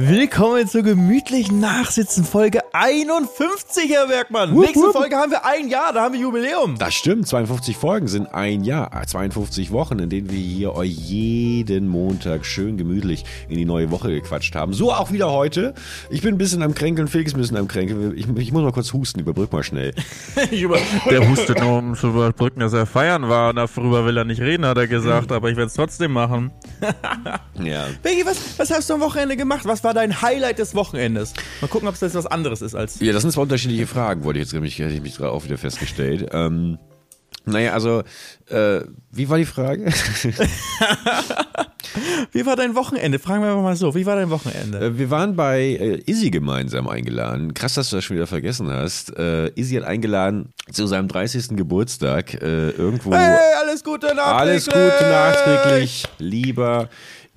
Willkommen zur gemütlichen Nachsitzen Folge 51, Herr Bergmann. Wupp, Nächste wupp. Folge haben wir ein Jahr, da haben wir Jubiläum. Das stimmt, 52 Folgen sind ein Jahr, ah, 52 Wochen, in denen wir hier euch jeden Montag schön gemütlich in die neue Woche gequatscht haben. So auch wieder heute. Ich bin ein bisschen am Kränkeln, Felix ist ein bisschen am Kränkeln. Ich, ich muss mal kurz husten, überbrück mal schnell. Der hustet nur, um zu überbrücken, dass er feiern war. Darüber will er nicht reden, hat er gesagt. Aber ich werde es trotzdem machen. Ja. Becky, was, was hast du am Wochenende gemacht? Was war dein Highlight des Wochenendes? Mal gucken, ob es jetzt was anderes ist als. Ja, das sind zwei unterschiedliche Fragen, wurde jetzt nämlich, hätte ich mich gerade auch wieder festgestellt. Ähm, naja, also, äh, wie war die Frage? Wie war dein Wochenende? Fragen wir mal so. Wie war dein Wochenende? Äh, Wir waren bei äh, Izzy gemeinsam eingeladen. Krass, dass du das schon wieder vergessen hast. Äh, Izzy hat eingeladen zu seinem 30. Geburtstag äh, irgendwo. Hey, alles Gute nachträglich. Alles Gute nachträglich, lieber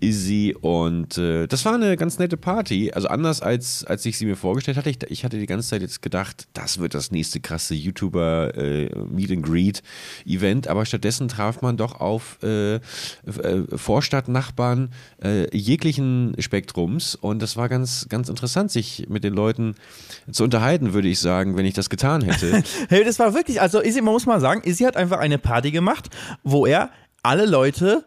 Izzy. Und äh, das war eine ganz nette Party. Also anders als, als ich sie mir vorgestellt hatte. Ich, ich hatte die ganze Zeit jetzt gedacht, das wird das nächste krasse YouTuber äh, Meet and Greet Event. Aber stattdessen traf man doch auf äh, äh, Vorstadtnachbarn äh, jeglichen Spektrums. Und das war ganz, ganz interessant, sich mit den Leuten zu unterhalten, würde ich sagen, wenn ich das getan hätte. Hey, das war wirklich, also Izzy, man muss mal sagen, Izzy hat einfach eine Party gemacht, wo er alle Leute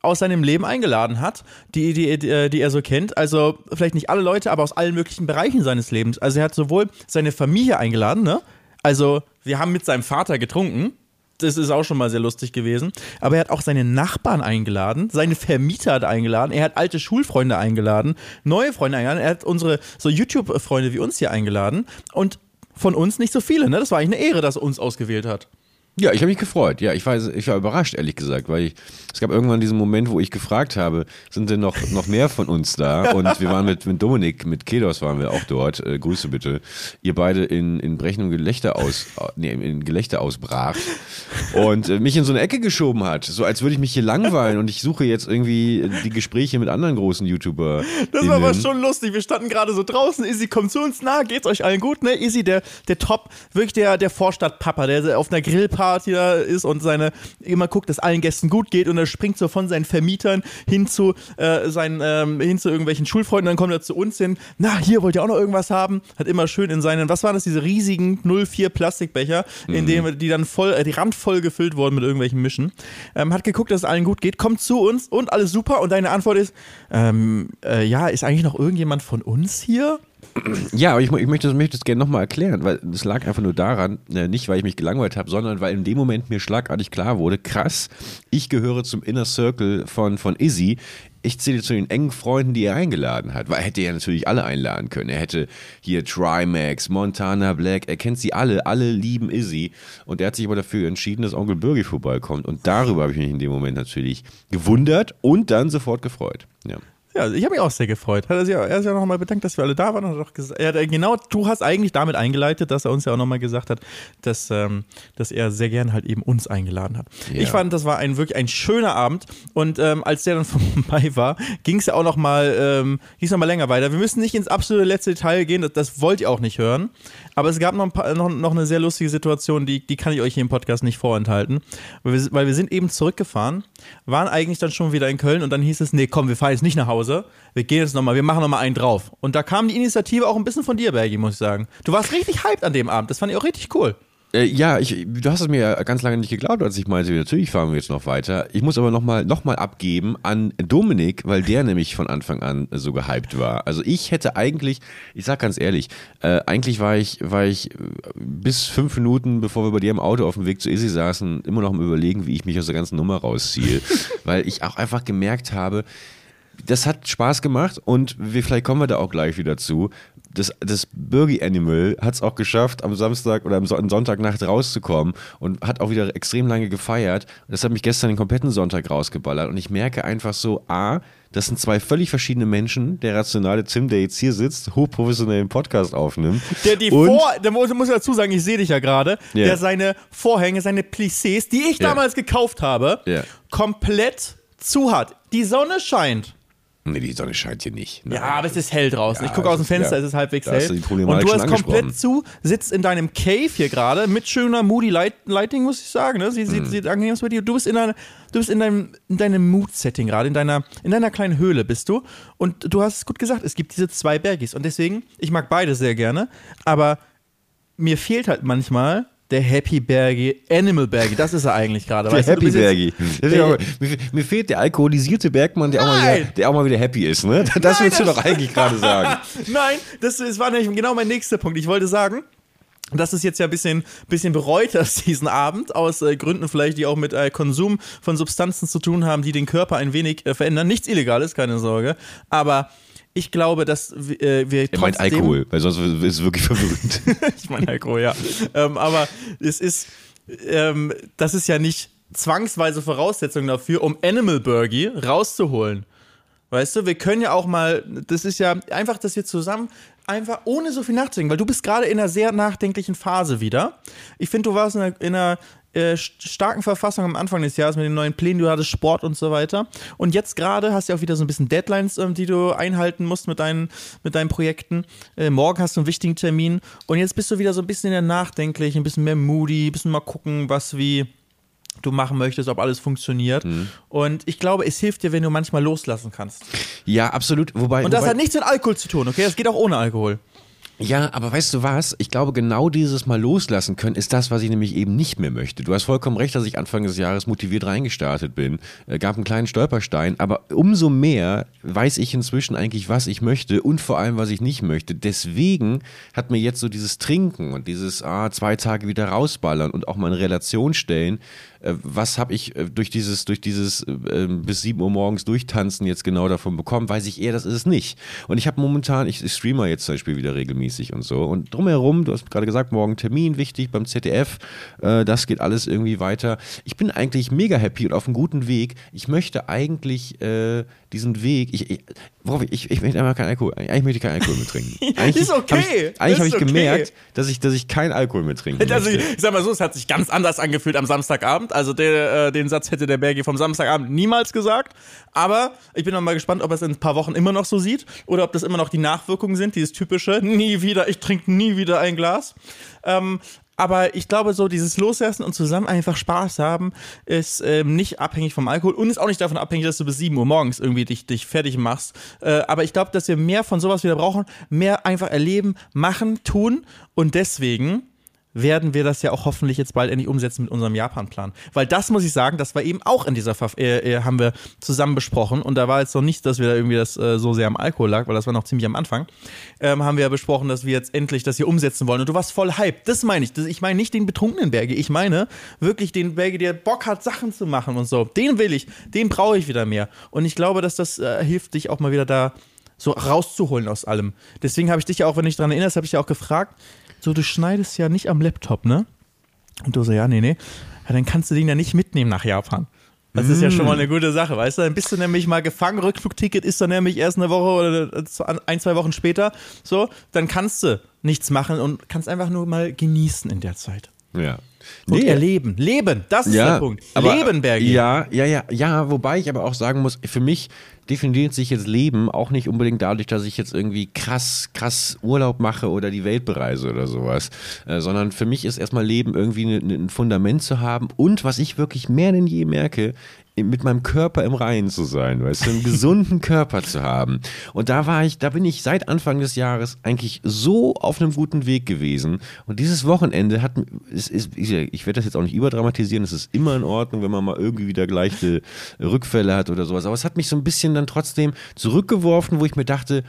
aus seinem Leben eingeladen hat, die, die, die, die er so kennt. Also vielleicht nicht alle Leute, aber aus allen möglichen Bereichen seines Lebens. Also er hat sowohl seine Familie eingeladen, ne? Also wir haben mit seinem Vater getrunken. Das ist auch schon mal sehr lustig gewesen. Aber er hat auch seine Nachbarn eingeladen, seine Vermieter hat eingeladen, er hat alte Schulfreunde eingeladen, neue Freunde eingeladen, er hat unsere so YouTube-Freunde wie uns hier eingeladen und von uns nicht so viele, ne? Das war eigentlich eine Ehre, dass er uns ausgewählt hat. Ja, ich habe mich gefreut. Ja, ich war, ich war überrascht, ehrlich gesagt, weil ich, es gab irgendwann diesen Moment, wo ich gefragt habe, sind denn noch, noch mehr von uns da? Und wir waren mit, mit Dominik, mit Kedos waren wir auch dort. Äh, Grüße bitte. Ihr beide in, in brechendem Gelächter aus, nee, in Gelächter ausbrach und äh, mich in so eine Ecke geschoben hat. So als würde ich mich hier langweilen und ich suche jetzt irgendwie die Gespräche mit anderen großen YouTuber. Das war aber schon lustig. Wir standen gerade so draußen. Izzy kommt zu uns nah. Geht's euch allen gut, ne? Izzy, der, der Top, wirklich der, der Vorstadtpapa, der auf einer Grillparty da ist und seine immer guckt, dass allen Gästen gut geht und er springt so von seinen Vermietern hin zu äh, seinen, ähm, hin zu irgendwelchen Schulfreunden. Dann kommt er zu uns hin. Na, hier wollt ihr auch noch irgendwas haben? Hat immer schön in seinen, was waren das, diese riesigen 04 Plastikbecher, in denen die dann voll, äh, die randvoll gefüllt wurden mit irgendwelchen Mischen. Ähm, hat geguckt, dass es allen gut geht, kommt zu uns und alles super. Und deine Antwort ist, ähm, äh, ja, ist eigentlich noch irgendjemand von uns hier? Ja, aber ich, ich möchte das, möchte das gerne nochmal erklären, weil es lag einfach nur daran, äh, nicht weil ich mich gelangweilt habe, sondern weil in dem Moment mir schlagartig klar wurde, krass, ich gehöre zum Inner Circle von, von Izzy. Ich zähle zu den engen Freunden, die er eingeladen hat, weil er hätte ja natürlich alle einladen können. Er hätte hier Trimax, Montana Black, er kennt sie alle, alle lieben Izzy. Und er hat sich aber dafür entschieden, dass Onkel Birgi vorbeikommt. Und darüber habe ich mich in dem Moment natürlich gewundert und dann sofort gefreut. Ja. Ja, ich habe mich auch sehr gefreut. Hat er, sich, er hat sich ja nochmal bedankt, dass wir alle da waren. Und hat auch gesagt, er hat, genau, du hast eigentlich damit eingeleitet, dass er uns ja auch nochmal gesagt hat, dass, ähm, dass er sehr gern halt eben uns eingeladen hat. Ja. Ich fand, das war ein wirklich ein schöner Abend. Und ähm, als der dann vorbei war, ging es ja auch nochmal ähm, ging's noch mal länger weiter. Wir müssen nicht ins absolute letzte Detail gehen, das, das wollt ihr auch nicht hören. Aber es gab noch, ein paar, noch, noch eine sehr lustige Situation, die, die kann ich euch hier im Podcast nicht vorenthalten. Weil wir, weil wir sind eben zurückgefahren, waren eigentlich dann schon wieder in Köln und dann hieß es, nee, komm, wir fahren jetzt nicht nach Hause. Wir gehen jetzt nochmal, wir machen nochmal einen drauf. Und da kam die Initiative auch ein bisschen von dir, Bergi, muss ich sagen. Du warst richtig hyped an dem Abend. Das fand ich auch richtig cool. Äh, ja, ich, du hast es mir ja ganz lange nicht geglaubt, als ich meinte, natürlich fahren wir jetzt noch weiter. Ich muss aber nochmal noch mal abgeben an Dominik, weil der nämlich von Anfang an so gehypt war. Also ich hätte eigentlich, ich sag ganz ehrlich, äh, eigentlich war ich, war ich äh, bis fünf Minuten, bevor wir bei dir im Auto auf dem Weg zu Izzy saßen, immer noch am überlegen, wie ich mich aus der ganzen Nummer rausziehe. weil ich auch einfach gemerkt habe, das hat Spaß gemacht und wir, vielleicht kommen wir da auch gleich wieder zu. Das, das Birgi Animal hat es auch geschafft, am Samstag oder am Son- Sonntagnacht rauszukommen und hat auch wieder extrem lange gefeiert. Das hat mich gestern den kompletten Sonntag rausgeballert und ich merke einfach so, A, das sind zwei völlig verschiedene Menschen. Der rationale Tim, der jetzt hier sitzt, hochprofessionellen Podcast aufnimmt. Der die und, Vor, der muss, muss ich dazu sagen, ich sehe dich ja gerade, Ja. der seine Vorhänge, seine Plissés, die ich Ja. damals gekauft habe, Ja. komplett zu hat. Die Sonne scheint. Nee, die Sonne scheint hier nicht. Ja, aber es ist hell draußen. Ja, ich gucke aus dem Fenster, ja. es ist halbwegs hell. Und du hast komplett zu, sitzt in deinem Cave hier gerade mit schöner Moody Light Lighting, muss ich sagen. Ne? Sie Mhm. sieht, angenehm aus bei dir. Du bist in, einer, du bist in deinem, in deinem Mood-Setting gerade, in deiner, in deiner kleinen Höhle bist du. Und du hast es gut gesagt, es gibt diese zwei Bergis. Und deswegen, ich mag beide sehr gerne, aber mir fehlt halt manchmal der Happy Bergi, Animal Bergi. Das ist er eigentlich gerade. Der weißt du? Du Happy bist jetzt- Mir, mir fehlt der alkoholisierte Bergmann, der auch, mal wieder, der auch mal wieder happy ist. Ne? Das willst du doch eigentlich gerade sagen. Nein, das, das war nämlich genau mein nächster Punkt. Ich wollte sagen, das ist jetzt ja ein bisschen, bisschen bereut hast diesen Abend, aus äh, Gründen vielleicht, die auch mit äh, Konsum von Substanzen zu tun haben, die den Körper ein wenig äh, verändern. Nichts Illegales, keine Sorge. Aber ich glaube, dass äh, wir Er meint Alkohol, weil sonst ist es wirklich verwirrend. ich meine Alkohol, ja. ähm, aber es ist, ähm, das ist ja nicht zwangsweise Voraussetzung dafür, um Animal Burgi rauszuholen. Weißt du, wir können ja auch mal, das ist ja einfach, dass wir zusammen einfach ohne so viel nachzudenken, weil du bist gerade in einer sehr nachdenklichen Phase wieder. Ich finde, du warst in einer, in einer äh, st- starken Verfassung am Anfang des Jahres mit den neuen Plänen, du hattest Sport und so weiter. Und jetzt gerade hast du ja auch wieder so ein bisschen Deadlines, ähm, die du einhalten musst mit deinen, mit deinen Projekten. Äh, morgen hast du einen wichtigen Termin und jetzt bist du wieder so ein bisschen in der nachdenklich, ein bisschen mehr moody, ein bisschen mal gucken, was wie du machen möchtest, ob alles funktioniert. Und ich glaube, es hilft dir, wenn du manchmal loslassen kannst. ja, absolut. Wobei, Und das wobei, hat nichts mit Alkohol zu tun, okay? Das geht auch ohne Alkohol. Ja, aber weißt du was? Ich glaube, genau dieses Mal loslassen können ist das, was ich nämlich eben nicht mehr möchte. Du hast vollkommen recht, dass ich Anfang des Jahres motiviert reingestartet bin. Äh, gab einen kleinen Stolperstein, aber umso mehr weiß ich inzwischen eigentlich, was ich möchte und vor allem, was ich nicht möchte. Deswegen hat mir jetzt so dieses Trinken und dieses ah, zwei Tage wieder rausballern und auch mal in Relation stellen, was habe ich äh, durch dieses, durch dieses äh, äh, bis 7 Uhr morgens durchtanzen jetzt genau davon bekommen, weiß ich eher, das ist es nicht. Und ich habe momentan, ich, ich streamer jetzt zum Beispiel wieder regelmäßig und so. Und drumherum, du hast gerade gesagt, morgen Termin wichtig beim ZDF, äh, das geht alles irgendwie weiter. Ich bin eigentlich mega happy und auf einem guten Weg. Ich möchte eigentlich äh, diesen Weg, ich, ich, worauf ich, ich, ich möchte einfach keinen Alkohol, eigentlich möchte ich keinen Alkohol mehr trinken. Eigentlich Ist okay, Hab ich, eigentlich habe ich okay. gemerkt, dass ich, dass ich keinen Alkohol mehr trinken Also, möchte. ich sag mal so, es hat sich ganz anders angefühlt am Samstagabend. Also, der, äh, den Satz hätte der Bergi vom Samstagabend niemals gesagt. Aber ich bin noch mal gespannt, ob er es in ein paar Wochen immer noch so sieht oder ob das immer noch die Nachwirkungen sind, dieses typische, nie wieder, ich trinke nie wieder ein Glas. Ähm, aber ich glaube, so dieses Loslassen und zusammen einfach Spaß haben ist ähm, nicht abhängig vom Alkohol und ist auch nicht davon abhängig, dass du bis 7 Uhr morgens irgendwie dich, dich fertig machst. Äh, aber ich glaube, dass wir mehr von sowas wieder brauchen, mehr einfach erleben, machen, tun und deswegen werden wir das ja auch hoffentlich jetzt bald endlich umsetzen mit unserem Japan-Plan. Weil das muss ich sagen, das war eben auch in dieser, Verf äh, äh, haben wir zusammen besprochen und da war jetzt noch nicht, dass wir da irgendwie das äh, so sehr am Alkohol lag, weil das war noch ziemlich am Anfang, ähm, haben wir ja besprochen, dass wir jetzt endlich das hier umsetzen wollen und du warst voll hype. Das meine ich. Das, ich meine nicht den betrunkenen Berge, ich meine wirklich den Berge, der Bock hat, Sachen zu machen und so. Den will ich, den brauche ich wieder mehr. Und ich glaube, dass das äh, hilft, dich auch mal wieder da so rauszuholen aus allem. Deswegen habe ich dich ja auch, wenn du dich daran erinnerst, habe ich ja auch gefragt, so du schneidest ja nicht am Laptop, ne? Und du so, ja, nee, nee. Ja, dann kannst du den ja nicht mitnehmen nach Japan. Das ist ja schon mal eine gute Sache, weißt du? Dann bist du nämlich mal gefangen, Rückflugticket ist dann nämlich erst eine Woche oder ein, zwei Wochen später. So, dann kannst du nichts machen und kannst einfach nur mal genießen in der Zeit. Ja. Und erleben. Leben, das ist der Punkt. aber- Leben, Bergi. Ja, ja, ja, ja, wobei ich aber auch sagen muss, für mich definiert sich jetzt Leben auch nicht unbedingt dadurch, dass ich jetzt irgendwie krass, krass Urlaub mache oder die Welt bereise oder sowas, äh, sondern für mich ist erstmal Leben irgendwie ne, ne, ein Fundament zu haben und was ich wirklich mehr denn je merke, mit meinem Körper im Reinen zu sein, weißt du, einen gesunden Körper zu haben. Und da war ich, da bin ich seit Anfang des Jahres eigentlich so auf einem guten Weg gewesen. Und dieses Wochenende hat, es ist, ich, ich werde das jetzt auch nicht überdramatisieren, es ist immer in Ordnung, wenn man mal irgendwie wieder gleiche Rückfälle hat oder sowas. Aber es hat mich so ein bisschen dann trotzdem zurückgeworfen, wo ich mir dachte,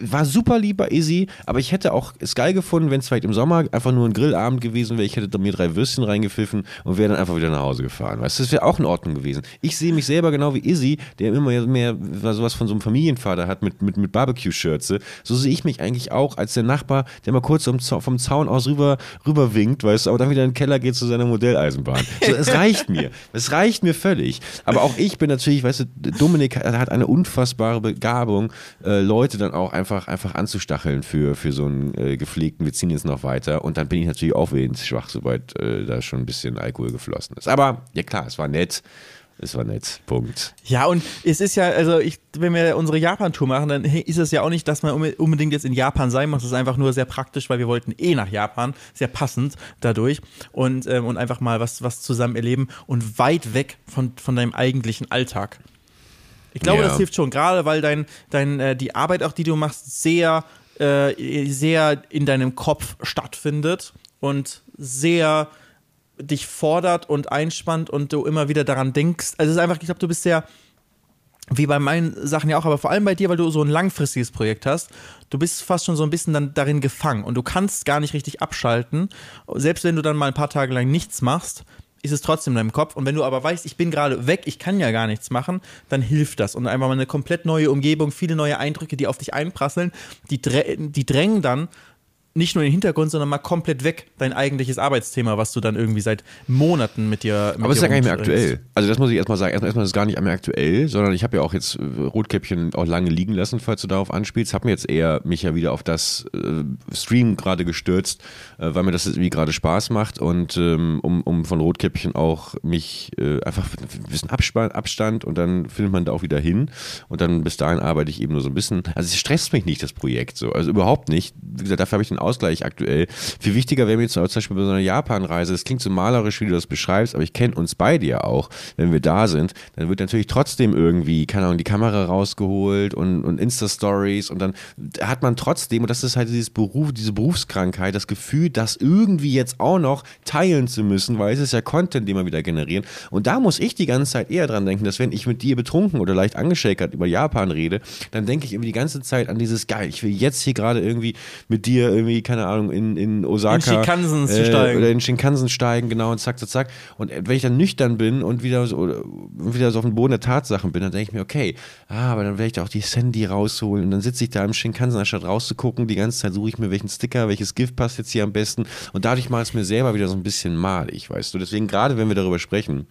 war super lieber Izzy, aber ich hätte auch es geil gefunden, wenn es vielleicht im Sommer einfach nur ein Grillabend gewesen wäre. Ich hätte mir drei Würstchen reingepfiffen und wäre dann einfach wieder nach Hause gefahren. Weißt du, das wäre auch in Ordnung gewesen. Ich sehe mich selber genau wie Izzy, der immer mehr sowas von so einem Familienvater hat mit, mit, mit Barbecue-Schürze. So sehe ich mich eigentlich auch als der Nachbar, der mal kurz vom, Zau- vom Zaun aus rüber, rüber winkt, weißt du, aber dann wieder in den Keller geht zu seiner Modelleisenbahn. So, es reicht mir. Es reicht mir völlig. Aber auch ich bin natürlich, weißt du, Dominik hat eine unfassbare Begabung, äh, Leute dann auch einfach, einfach anzustacheln für, für so einen äh, gepflegten, wir ziehen jetzt noch weiter. Und dann bin ich natürlich auch wenig schwach, sobald äh, da schon ein bisschen Alkohol geflossen ist. Aber ja klar, es war nett. Es war nett. Punkt. Ja, und es ist ja, also ich, wenn wir unsere Japan-Tour machen, dann ist es ja auch nicht, dass man unbe- unbedingt jetzt in Japan sein muss. Es ist einfach nur sehr praktisch, weil wir wollten eh nach Japan, sehr passend dadurch und, ähm, und einfach mal was, was zusammen erleben und weit weg von, von deinem eigentlichen Alltag. Ich glaube, Ja. das hilft schon, gerade weil dein, dein, äh, die Arbeit, auch die du machst, sehr, äh, sehr in deinem Kopf stattfindet und sehr dich fordert und einspannt und du immer wieder daran denkst. Also es ist einfach, ich glaube, du bist sehr, wie bei meinen Sachen ja auch, aber vor allem bei dir, weil du so ein langfristiges Projekt hast, du bist fast schon so ein bisschen dann darin gefangen und du kannst gar nicht richtig abschalten. Selbst wenn du dann mal ein paar Tage lang nichts machst, ist es trotzdem in deinem Kopf. Und wenn du aber weißt, ich bin gerade weg, ich kann ja gar nichts machen, dann hilft das. Und einfach mal eine komplett neue Umgebung, viele neue Eindrücke, die auf dich einprasseln, die, drä die drängen dann nicht nur in den Hintergrund, sondern mal komplett weg dein eigentliches Arbeitsthema, was du dann irgendwie seit Monaten mit dir mit Aber es ist ja gar nicht mehr aktuell. Also das muss ich erstmal sagen. Erstmal erstmal ist es gar nicht mehr aktuell, sondern ich habe ja auch jetzt äh, Rotkäppchen auch lange liegen lassen, falls du darauf anspielst. Habe mir jetzt eher mich ja wieder auf das äh, Stream gerade gestürzt, äh, weil mir das irgendwie gerade Spaß macht und ähm, um, um von Rotkäppchen auch mich äh, einfach ein bisschen Abspann, Abstand und dann findet man da auch wieder hin und dann bis dahin arbeite ich eben nur so ein bisschen. Also es stresst mich nicht, das Projekt so. Also überhaupt nicht. Wie gesagt, dafür habe ich den Ausgleich aktuell. Viel wichtiger wäre mir jetzt zum Beispiel bei so einer Japan-Reise, das klingt so malerisch, wie du das beschreibst, aber ich kenne uns beide ja auch. Wenn wir da sind, dann wird natürlich trotzdem irgendwie, keine Ahnung, die Kamera rausgeholt und, und Insta-Stories und dann hat man trotzdem, und das ist halt dieses Beruf, diese Berufskrankheit, das Gefühl, das irgendwie jetzt auch noch teilen zu müssen, weil es ist ja Content, den wir wieder generieren. Und da muss ich die ganze Zeit eher dran denken, dass wenn ich mit dir betrunken oder leicht angeschäkert über Japan rede, dann denke ich irgendwie die ganze Zeit an dieses geil, ich will jetzt hier gerade irgendwie mit dir irgendwie, keine Ahnung, in, in Osaka. In Shinkansen zu äh, steigen. Oder in Shinkansen steigen, genau, und zack, zack, zack. Und wenn ich dann nüchtern bin und wieder so, oder wieder so auf dem Boden der Tatsachen bin, dann denke ich mir, okay, ah, aber dann werde ich da auch die Sandy rausholen und dann sitze ich da im Shinkansen, anstatt rauszugucken, die ganze Zeit suche ich mir welchen Sticker, welches Gift passt jetzt hier am besten. Und dadurch macht es mir selber wieder so ein bisschen malig, weißt du. Deswegen, gerade wenn wir darüber sprechen,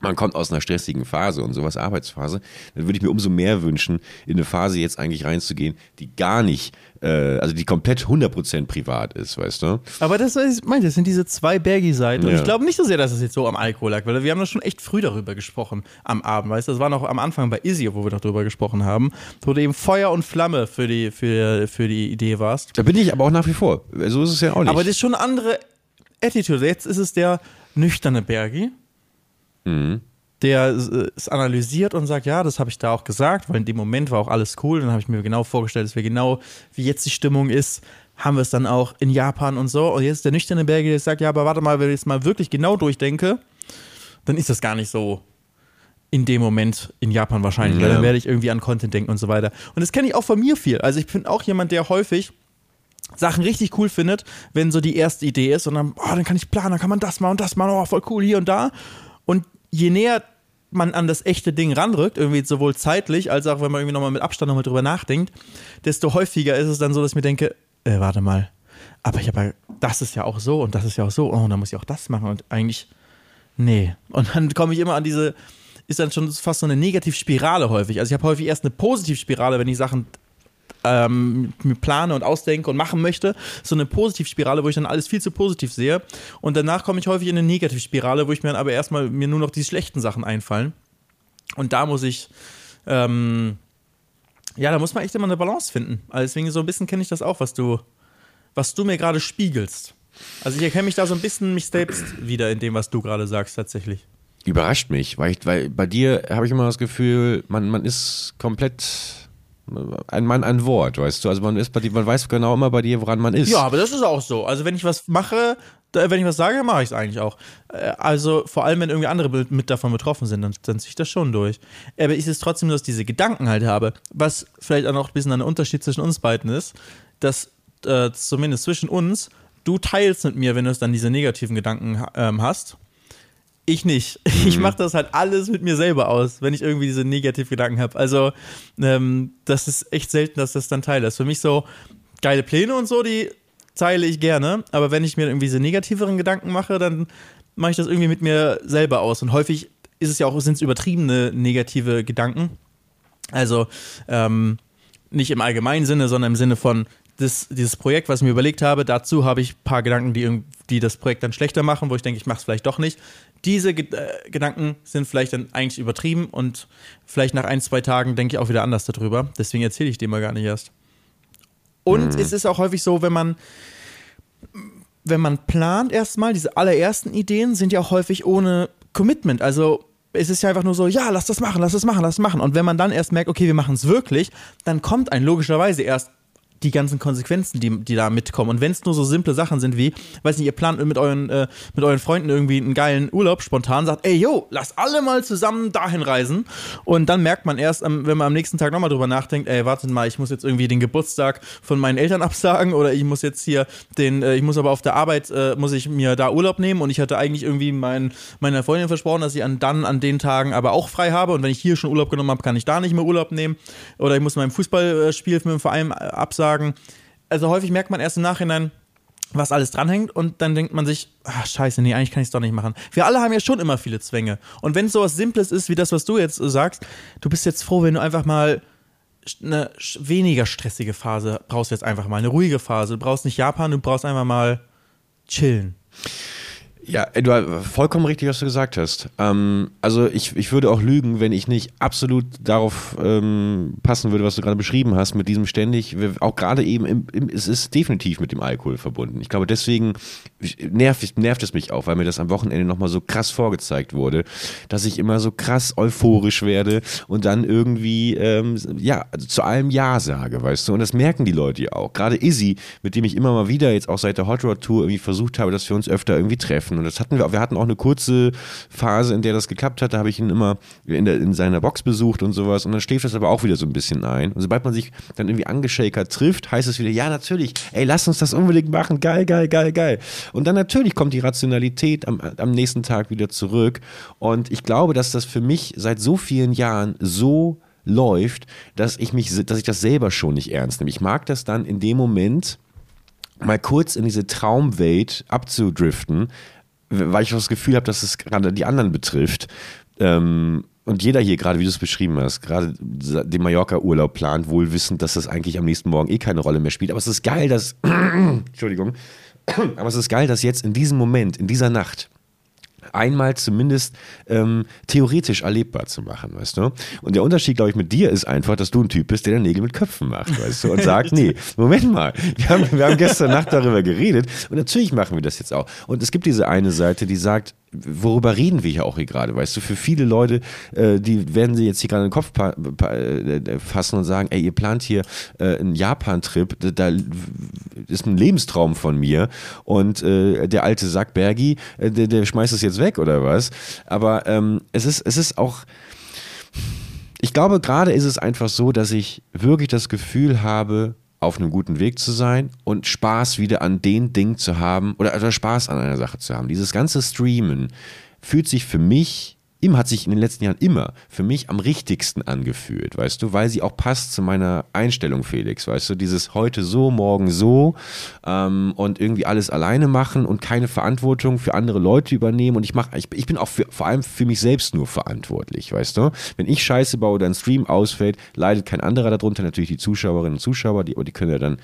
man kommt aus einer stressigen Phase und sowas Arbeitsphase, dann würde ich mir umso mehr wünschen, in eine Phase jetzt eigentlich reinzugehen, die gar nicht, äh, also die komplett 100% privat ist, weißt du? Aber das, was ich meinte, das sind diese zwei Bergi-Seiten. Und Ja. ich glaube nicht so sehr, dass es jetzt so am Alkohol lag, weil wir haben das schon echt früh darüber gesprochen am Abend, weißt du? Das war noch am Anfang bei Izzy, wo wir noch darüber gesprochen haben, wo du eben Feuer und Flamme für die, für, für die Idee warst. Da bin ich aber auch nach wie vor. So ist es ja auch nicht. Aber das ist schon eine andere Attitude. Jetzt ist es der nüchterne Bergi, Mhm. der äh, es analysiert und sagt, ja, das habe ich da auch gesagt, weil in dem Moment war auch alles cool. Dann habe ich mir genau vorgestellt, dass wir genau, wie jetzt die Stimmung ist, haben wir es dann auch in Japan und so. Und jetzt ist der nüchterne Bergi, der sagt, ja, aber warte mal, wenn ich jetzt mal wirklich genau durchdenke, dann ist das gar nicht so in dem Moment in Japan wahrscheinlich, weil Ja. dann werde ich irgendwie an Content denken und so weiter. Und das kenne ich auch von mir viel. Also ich bin auch jemand, der häufig Sachen richtig cool findet, wenn so die erste Idee ist und dann, oh, dann kann ich planen, dann kann man das machen und das machen, oh, voll cool hier und da. Und je näher man an das echte Ding ranrückt, irgendwie sowohl zeitlich als auch wenn man irgendwie nochmal mit Abstand nochmal drüber nachdenkt, desto häufiger ist es dann so, dass ich mir denke, äh, warte mal, aber ich habe das ist ja auch so und das ist ja auch so, oh, und dann muss ich auch das machen und eigentlich, nee. Und dann komme ich immer an diese, ist dann schon fast so eine Negativspirale häufig. Also ich habe häufig erst eine Positivspirale, wenn ich Sachen ähm, plane und ausdenke und machen möchte. So eine Positivspirale, wo ich dann alles viel zu positiv sehe. Und danach komme ich häufig in eine Negativspirale, wo ich mir dann aber erstmal mir nur noch die schlechten Sachen einfallen. Und da muss ich, ähm, ja, da muss man echt immer eine Balance finden. Also deswegen so ein bisschen kenne ich das auch, was du, was du mir gerade spiegelst. Also ich erkenne mich da so ein bisschen mich selbst wieder in dem, was du gerade sagst, tatsächlich. Überrascht mich, weil, ich, weil bei dir habe ich immer das Gefühl, man, man ist komplett ein Mann, ein Wort, weißt du? Also man ist bei dir, man weiß genau immer bei dir, woran man ist. Ja, aber das ist auch so. Also wenn ich was mache, wenn ich was sage, mache ich es eigentlich auch. Äh, Also vor allem, wenn irgendwie andere mit- mit davon betroffen sind, dann, dann ziehe ich das schon durch. Aber ich es trotzdem, dass ich diese Gedanken halt habe, was vielleicht auch noch ein bisschen ein Unterschied zwischen uns beiden ist, dass äh, zumindest zwischen uns, du teilst mit mir, wenn du es dann diese negativen Gedanken ähm, hast. Ich nicht. Ich mache das halt alles mit mir selber aus, wenn ich irgendwie diese Negativgedanken habe. Also, ähm, das ist echt selten, dass das dann teile. Das ist für mich so geile Pläne und so, die teile ich gerne. Aber wenn ich mir irgendwie diese negativeren Gedanken mache, dann mache ich das irgendwie mit mir selber aus. Und häufig ist es ja auch, sind es übertriebene negative Gedanken. Also, ähm, nicht im allgemeinen Sinne, sondern im Sinne von, das, dieses Projekt, was ich mir überlegt habe, dazu habe ich ein paar Gedanken, die, die das Projekt dann schlechter machen, wo ich denke, ich mache es vielleicht doch nicht. Diese Ge äh, Gedanken sind vielleicht dann eigentlich übertrieben und vielleicht nach ein, zwei Tagen denke ich auch wieder anders darüber. Deswegen erzähle ich dem mal gar nicht erst. Und es ist auch häufig so, wenn man wenn man plant erstmal, diese allerersten Ideen sind ja auch häufig ohne Commitment. Also es ist ja einfach nur so, ja, lass das machen, lass das machen, lass das machen. Und wenn man dann erst merkt, okay, wir machen es wirklich, dann kommt ein logischerweise erst die ganzen Konsequenzen, die, die da mitkommen. Und wenn es nur so simple Sachen sind wie, weiß nicht, ihr plant mit euren, äh, mit euren Freunden irgendwie einen geilen Urlaub, spontan sagt, ey, yo, lass alle mal zusammen dahin reisen. Und dann merkt man erst, wenn man am nächsten Tag nochmal drüber nachdenkt, ey, wartet mal, ich muss jetzt irgendwie den Geburtstag von meinen Eltern absagen oder ich muss jetzt hier den, äh, ich muss aber auf der Arbeit, äh, muss ich mir da Urlaub nehmen und ich hatte eigentlich irgendwie mein, meiner Freundin versprochen, dass ich an, dann an den Tagen aber auch frei habe und wenn ich hier schon Urlaub genommen habe, kann ich da nicht mehr Urlaub nehmen oder ich muss mein Fußballspiel mit dem Verein äh, absagen. Also häufig merkt man erst im Nachhinein, was alles dranhängt und dann denkt man sich, ach scheiße, nee, eigentlich kann ich es doch nicht machen. Wir alle haben ja schon immer viele Zwänge. Und wenn es sowas Simples ist, wie das, was du jetzt sagst, du bist jetzt froh, wenn du einfach mal eine weniger stressige Phase brauchst jetzt einfach mal, eine ruhige Phase. Du brauchst nicht Japan, du brauchst einfach mal chillen. Ja, du vollkommen richtig, was du gesagt hast. Ähm, also ich, ich würde auch lügen, wenn ich nicht absolut darauf ähm, passen würde, was du gerade beschrieben hast, mit diesem ständig, auch gerade eben, im, im, es ist definitiv mit dem Alkohol verbunden. Ich glaube, deswegen nervt, nervt es mich auch, weil mir das am Wochenende nochmal so krass vorgezeigt wurde, dass ich immer so krass euphorisch werde und dann irgendwie, ähm, ja, also zu allem Ja sage, weißt du. Und das merken die Leute ja auch. Gerade Izzy, mit dem ich immer mal wieder jetzt auch seit der Hot Rod Tour irgendwie versucht habe, dass wir uns öfter irgendwie treffen. Und das hatten wir, wir hatten auch eine kurze Phase, in der das geklappt hat. Da habe ich ihn immer in, der, in seiner Box besucht und sowas. Und dann schläft das aber auch wieder so ein bisschen ein. Und sobald man sich dann irgendwie angeschakert trifft, heißt es wieder, ja, natürlich, ey, lass uns das unbedingt machen. Geil, geil, geil, geil. Und dann natürlich kommt die Rationalität am, am nächsten Tag wieder zurück. Und ich glaube, dass das für mich seit so vielen Jahren so läuft, dass ich mich, dass ich das selber schon nicht ernst nehme. Ich mag das dann in dem Moment, mal kurz in diese Traumwelt abzudriften, weil ich das Gefühl habe, dass es gerade die anderen betrifft. Ähm, und jeder hier, gerade wie du es beschrieben hast, gerade den Mallorca-Urlaub plant, wohl wissend, dass das eigentlich am nächsten Morgen eh keine Rolle mehr spielt. Aber es ist geil, dass, Entschuldigung, aber es ist geil, dass jetzt in diesem Moment, in dieser Nacht, einmal zumindest ähm, theoretisch erlebbar zu machen, weißt du? Und der Unterschied, glaube ich, mit dir ist einfach, dass du ein Typ bist, der Nägel mit Köpfen macht, weißt du? Und sagt, nee, Moment mal, wir haben, wir haben gestern Nacht darüber geredet und natürlich machen wir das jetzt auch. Und es gibt diese eine Seite, die sagt, worüber reden wir hier auch hier gerade, weißt du? Für viele Leute, äh, die werden sie jetzt hier gerade in den Kopf pa äh, fassen und sagen, ey, ihr plant hier äh, einen Japan-Trip, da, da ist ein Lebenstraum von mir und äh, der alte Sack Bergi, äh, der, der schmeißt es jetzt weg oder was? Aber ähm, es ist, es ist auch ich glaube, gerade ist es einfach so, dass ich wirklich das Gefühl habe, auf einem guten Weg zu sein und Spaß wieder an den Ding zu haben oder, oder Spaß an einer Sache zu haben. Dieses ganze Streamen fühlt sich für mich immer hat sich in den letzten Jahren immer für mich am richtigsten angefühlt, weißt du, weil sie auch passt zu meiner Einstellung, Felix, weißt du, dieses heute so, morgen so ähm, und irgendwie alles alleine machen und keine Verantwortung für andere Leute übernehmen und ich mache, ich, ich bin auch für, vor allem für mich selbst nur verantwortlich, weißt du, wenn ich Scheiße baue oder ein Stream ausfällt, leidet kein anderer darunter, natürlich die Zuschauerinnen und Zuschauer, die, die können ja dann,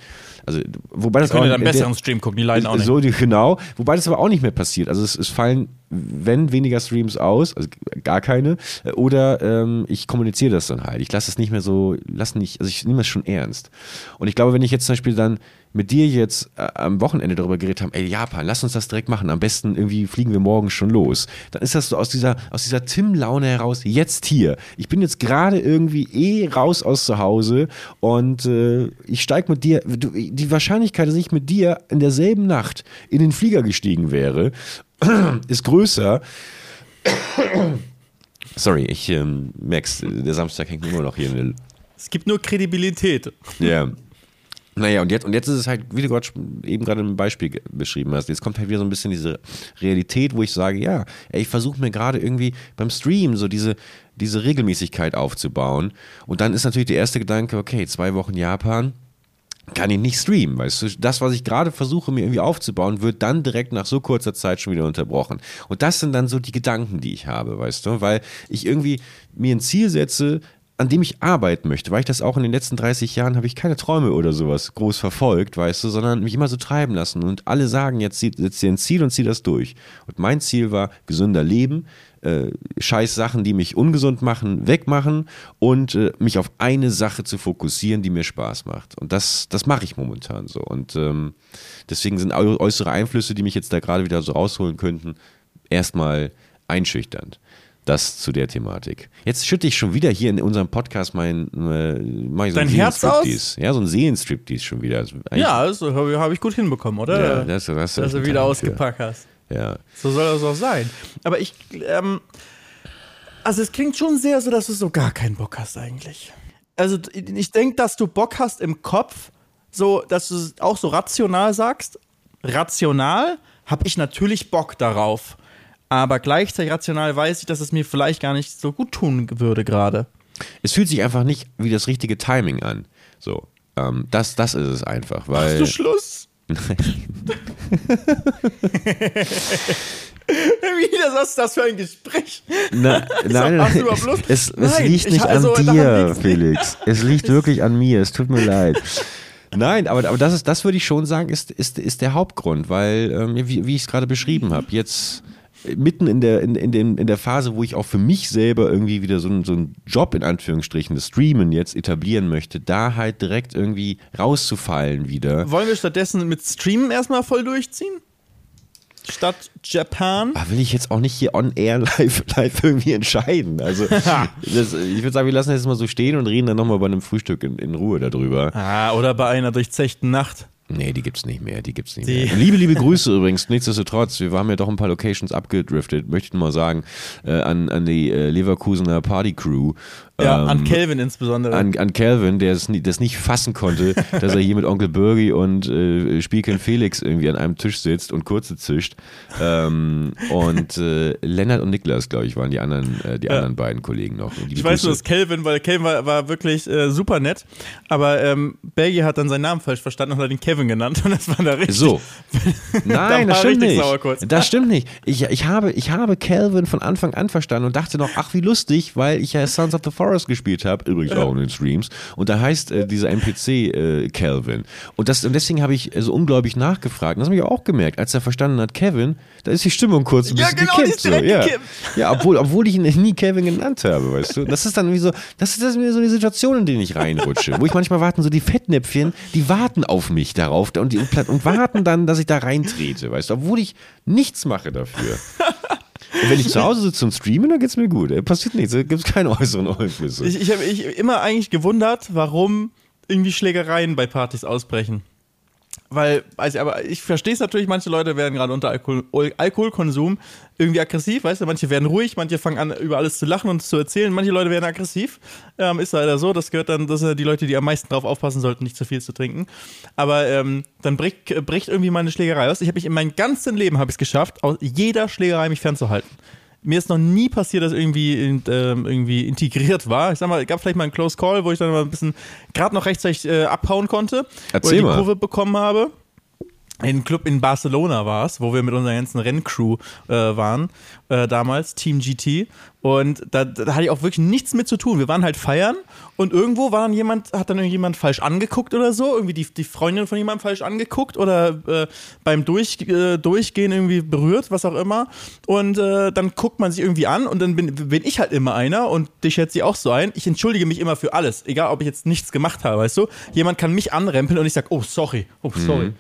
also wobei das Können auch ja dann besseren Stream gucken, die leiden auch nicht. so, die, genau. Wobei das aber auch nicht mehr passiert. Also es, es fallen, wenn weniger Streams aus, also gar keine, oder ähm, ich kommuniziere das dann halt. Ich lasse es nicht mehr so, lass nicht, also ich nehme es schon ernst. Und ich glaube, wenn ich jetzt zum Beispiel dann mit dir jetzt äh, am Wochenende darüber geredet haben, ey Japan, lass uns das direkt machen. Am besten irgendwie fliegen wir morgen schon los. Dann ist das so aus dieser, aus dieser Tim-Laune heraus, jetzt hier. Ich bin jetzt gerade irgendwie eh raus aus zu Hause und äh, ich steig mit dir, du, die Wahrscheinlichkeit, dass ich mit dir in derselben Nacht in den Flieger gestiegen wäre, ist größer. Sorry, ich ähm, merk's, der Samstag hängt immer noch hier in der Es gibt nur Kredibilität. ja. Naja, und jetzt, und jetzt ist es halt, wie du gerade schon eben gerade im Beispiel beschrieben hast, jetzt kommt halt wieder so ein bisschen diese Realität, wo ich sage, ja, ey, ich versuche mir gerade irgendwie beim Stream so diese, diese Regelmäßigkeit aufzubauen. Und dann ist natürlich der erste Gedanke, okay, zwei Wochen Japan, kann ich nicht streamen, weißt du? Das, was ich gerade versuche, mir irgendwie aufzubauen, wird dann direkt nach so kurzer Zeit schon wieder unterbrochen. Und das sind dann so die Gedanken, die ich habe, weißt du? Weil ich irgendwie mir ein Ziel setze, an dem ich arbeiten möchte, weil ich das auch in den letzten 30 Jahren habe ich keine Träume oder sowas groß verfolgt, weißt du, sondern mich immer so treiben lassen. Und alle sagen, jetzt setz dir ein Ziel und zieh das durch. Und mein Ziel war gesünder Leben, äh, scheiß Sachen, die mich ungesund machen, wegmachen und äh, mich auf eine Sache zu fokussieren, die mir Spaß macht. Und das, das mache ich momentan so. Und ähm, deswegen sind äußere Einflüsse, die mich jetzt da gerade wieder so rausholen könnten, erstmal einschüchternd. Das zu der Thematik. Jetzt schütte ich schon wieder hier in unserem Podcast mein, äh, mach ich so Dein Herz Seelenstriptease. Ja, so ein Seelenstriptease schon wieder. Also Ja, das habe hab ich gut hinbekommen, oder? Ja, das- das du Dass du wieder ausgepackt hast. Ja. So soll das auch sein. Aber ich, ähm, also es klingt schon sehr so, dass du so gar keinen Bock hast eigentlich. Also ich denke, dass du Bock hast im Kopf, so, dass du es auch so rational sagst. Rational habe ich natürlich Bock darauf. Aber gleichzeitig rational weiß ich, dass es mir vielleicht gar nicht so gut tun würde gerade. Es fühlt sich einfach nicht wie das richtige Timing an. So. Ähm, das, das ist es einfach, weil. Hast du Schluss? Wie, was ist das für ein Gespräch? Na, nein, nein, es, es Nein, liegt ich- nicht also, an dir. Felix. Es liegt wirklich an mir. Es tut mir leid. Nein, aber, aber das ist, das würde ich schon sagen, ist, ist, ist der Hauptgrund, weil, ähm, wie, wie ich es gerade beschrieben habe, jetzt mitten in der, in, in, den, in der Phase, wo ich auch für mich selber irgendwie wieder so, einen- so einen Job in Anführungsstrichen, das Streamen jetzt etablieren möchte, da halt direkt irgendwie rauszufallen wieder. Wollen wir stattdessen mit Streamen erstmal voll durchziehen? Statt Japan? Ah, will ich jetzt auch nicht hier on air live, live irgendwie entscheiden. Also, das, ich würde sagen, wir lassen das jetzt mal so stehen und reden dann nochmal bei einem Frühstück in, in Ruhe darüber. Ah, oder bei einer durchzechten Nacht. Nee, die gibt's nicht mehr, die gibt's nicht Die- mehr. Liebe, liebe Grüße übrigens, nichtsdestotrotz, wir haben ja doch ein paar Locations abgedriftet, möchte ich nur mal sagen, äh, an, an die äh, Leverkusener Party Crew. Ja, Ähm, an Kelvin insbesondere. an, an Calvin, der es das nicht fassen konnte, dass er hier mit Onkel Birgi und äh, Spielkind Felix irgendwie an einem Tisch sitzt und kurze zischt. Ähm, und äh, Lennart und Niklas, glaube ich, waren die anderen, äh, die anderen beiden Kollegen noch. Ich weiß nur, dass Kelvin, weil Kelvin war, war wirklich äh, super nett, aber ähm, Bergi hat dann seinen Namen falsch verstanden und hat ihn Kevin genannt und das war da richtig. So. Nein, Da das stimmt nicht. Das stimmt nicht. Ich, ich, habe, ich habe Calvin von Anfang an verstanden und dachte noch, ach wie lustig, weil ich ja Sons of the Forest gespielt habe, übrigens auch in den Streams. Und da heißt äh, dieser NPC äh, Calvin. Und, das, und deswegen habe ich äh, so unglaublich nachgefragt. Und das habe ich auch gemerkt, als er verstanden hat, Kevin, da ist die Stimmung kurz ein Ja, bisschen genau, die gekippt. ist direkt so. ja. gekippt. ja, obwohl, obwohl ich ihn nie Kevin genannt habe, weißt du. Das ist dann wie so, das ist das ist so eine Situation, in die ich reinrutsche, wo ich manchmal warten, so die Fettnäpfchen, die warten auf mich darauf und, die, und, und warten dann, dass ich da reintrete, weißt du, obwohl ich nichts mache dafür. Und wenn ich zu Hause sitze und streame, dann geht's mir gut. Äh, Passiert nichts, da gibt's keine äußeren Einflüsse. Ich, ich habe mich immer eigentlich gewundert, warum irgendwie Schlägereien bei Partys ausbrechen. Weil, also, aber ich verstehe es natürlich, manche Leute werden gerade unter Alkohol, Alkoholkonsum irgendwie aggressiv, weißt du, manche werden ruhig, manche fangen an, über alles zu lachen und zu erzählen, manche Leute werden aggressiv. Ähm, ist leider so, das gehört dann, das sind die Leute, die am meisten drauf aufpassen sollten, nicht zu viel zu trinken. Aber ähm, dann bricht, bricht irgendwie meine Schlägerei aus. Ich habe mich in meinem ganzen Leben habe ich es geschafft, aus jeder Schlägerei mich fernzuhalten. Mir ist noch nie passiert, dass irgendwie, in, ähm, irgendwie integriert war. Ich sag mal, es gab vielleicht mal einen Close Call, wo ich dann mal ein bisschen gerade noch rechtzeitig äh, abhauen konnte, wo Erzähl ich die mal. Kurve bekommen habe. Ein Club in Barcelona war es, wo wir mit unserer ganzen Renncrew äh, waren, äh, damals, Team GT. Und da, da hatte ich auch wirklich nichts mit zu tun. Wir waren halt feiern und irgendwo war dann jemand, hat dann irgendjemand falsch angeguckt oder so, irgendwie die, die Freundin von jemandem falsch angeguckt oder äh, beim Durch, äh, Durchgehen irgendwie berührt, was auch immer. Und äh, dann guckt man sich irgendwie an und dann bin, bin ich halt immer einer und dich schätze ich auch so ein. Ich entschuldige mich immer für alles, egal ob ich jetzt nichts gemacht habe, weißt du? Jemand kann mich anrempeln und ich sag, oh sorry, oh sorry.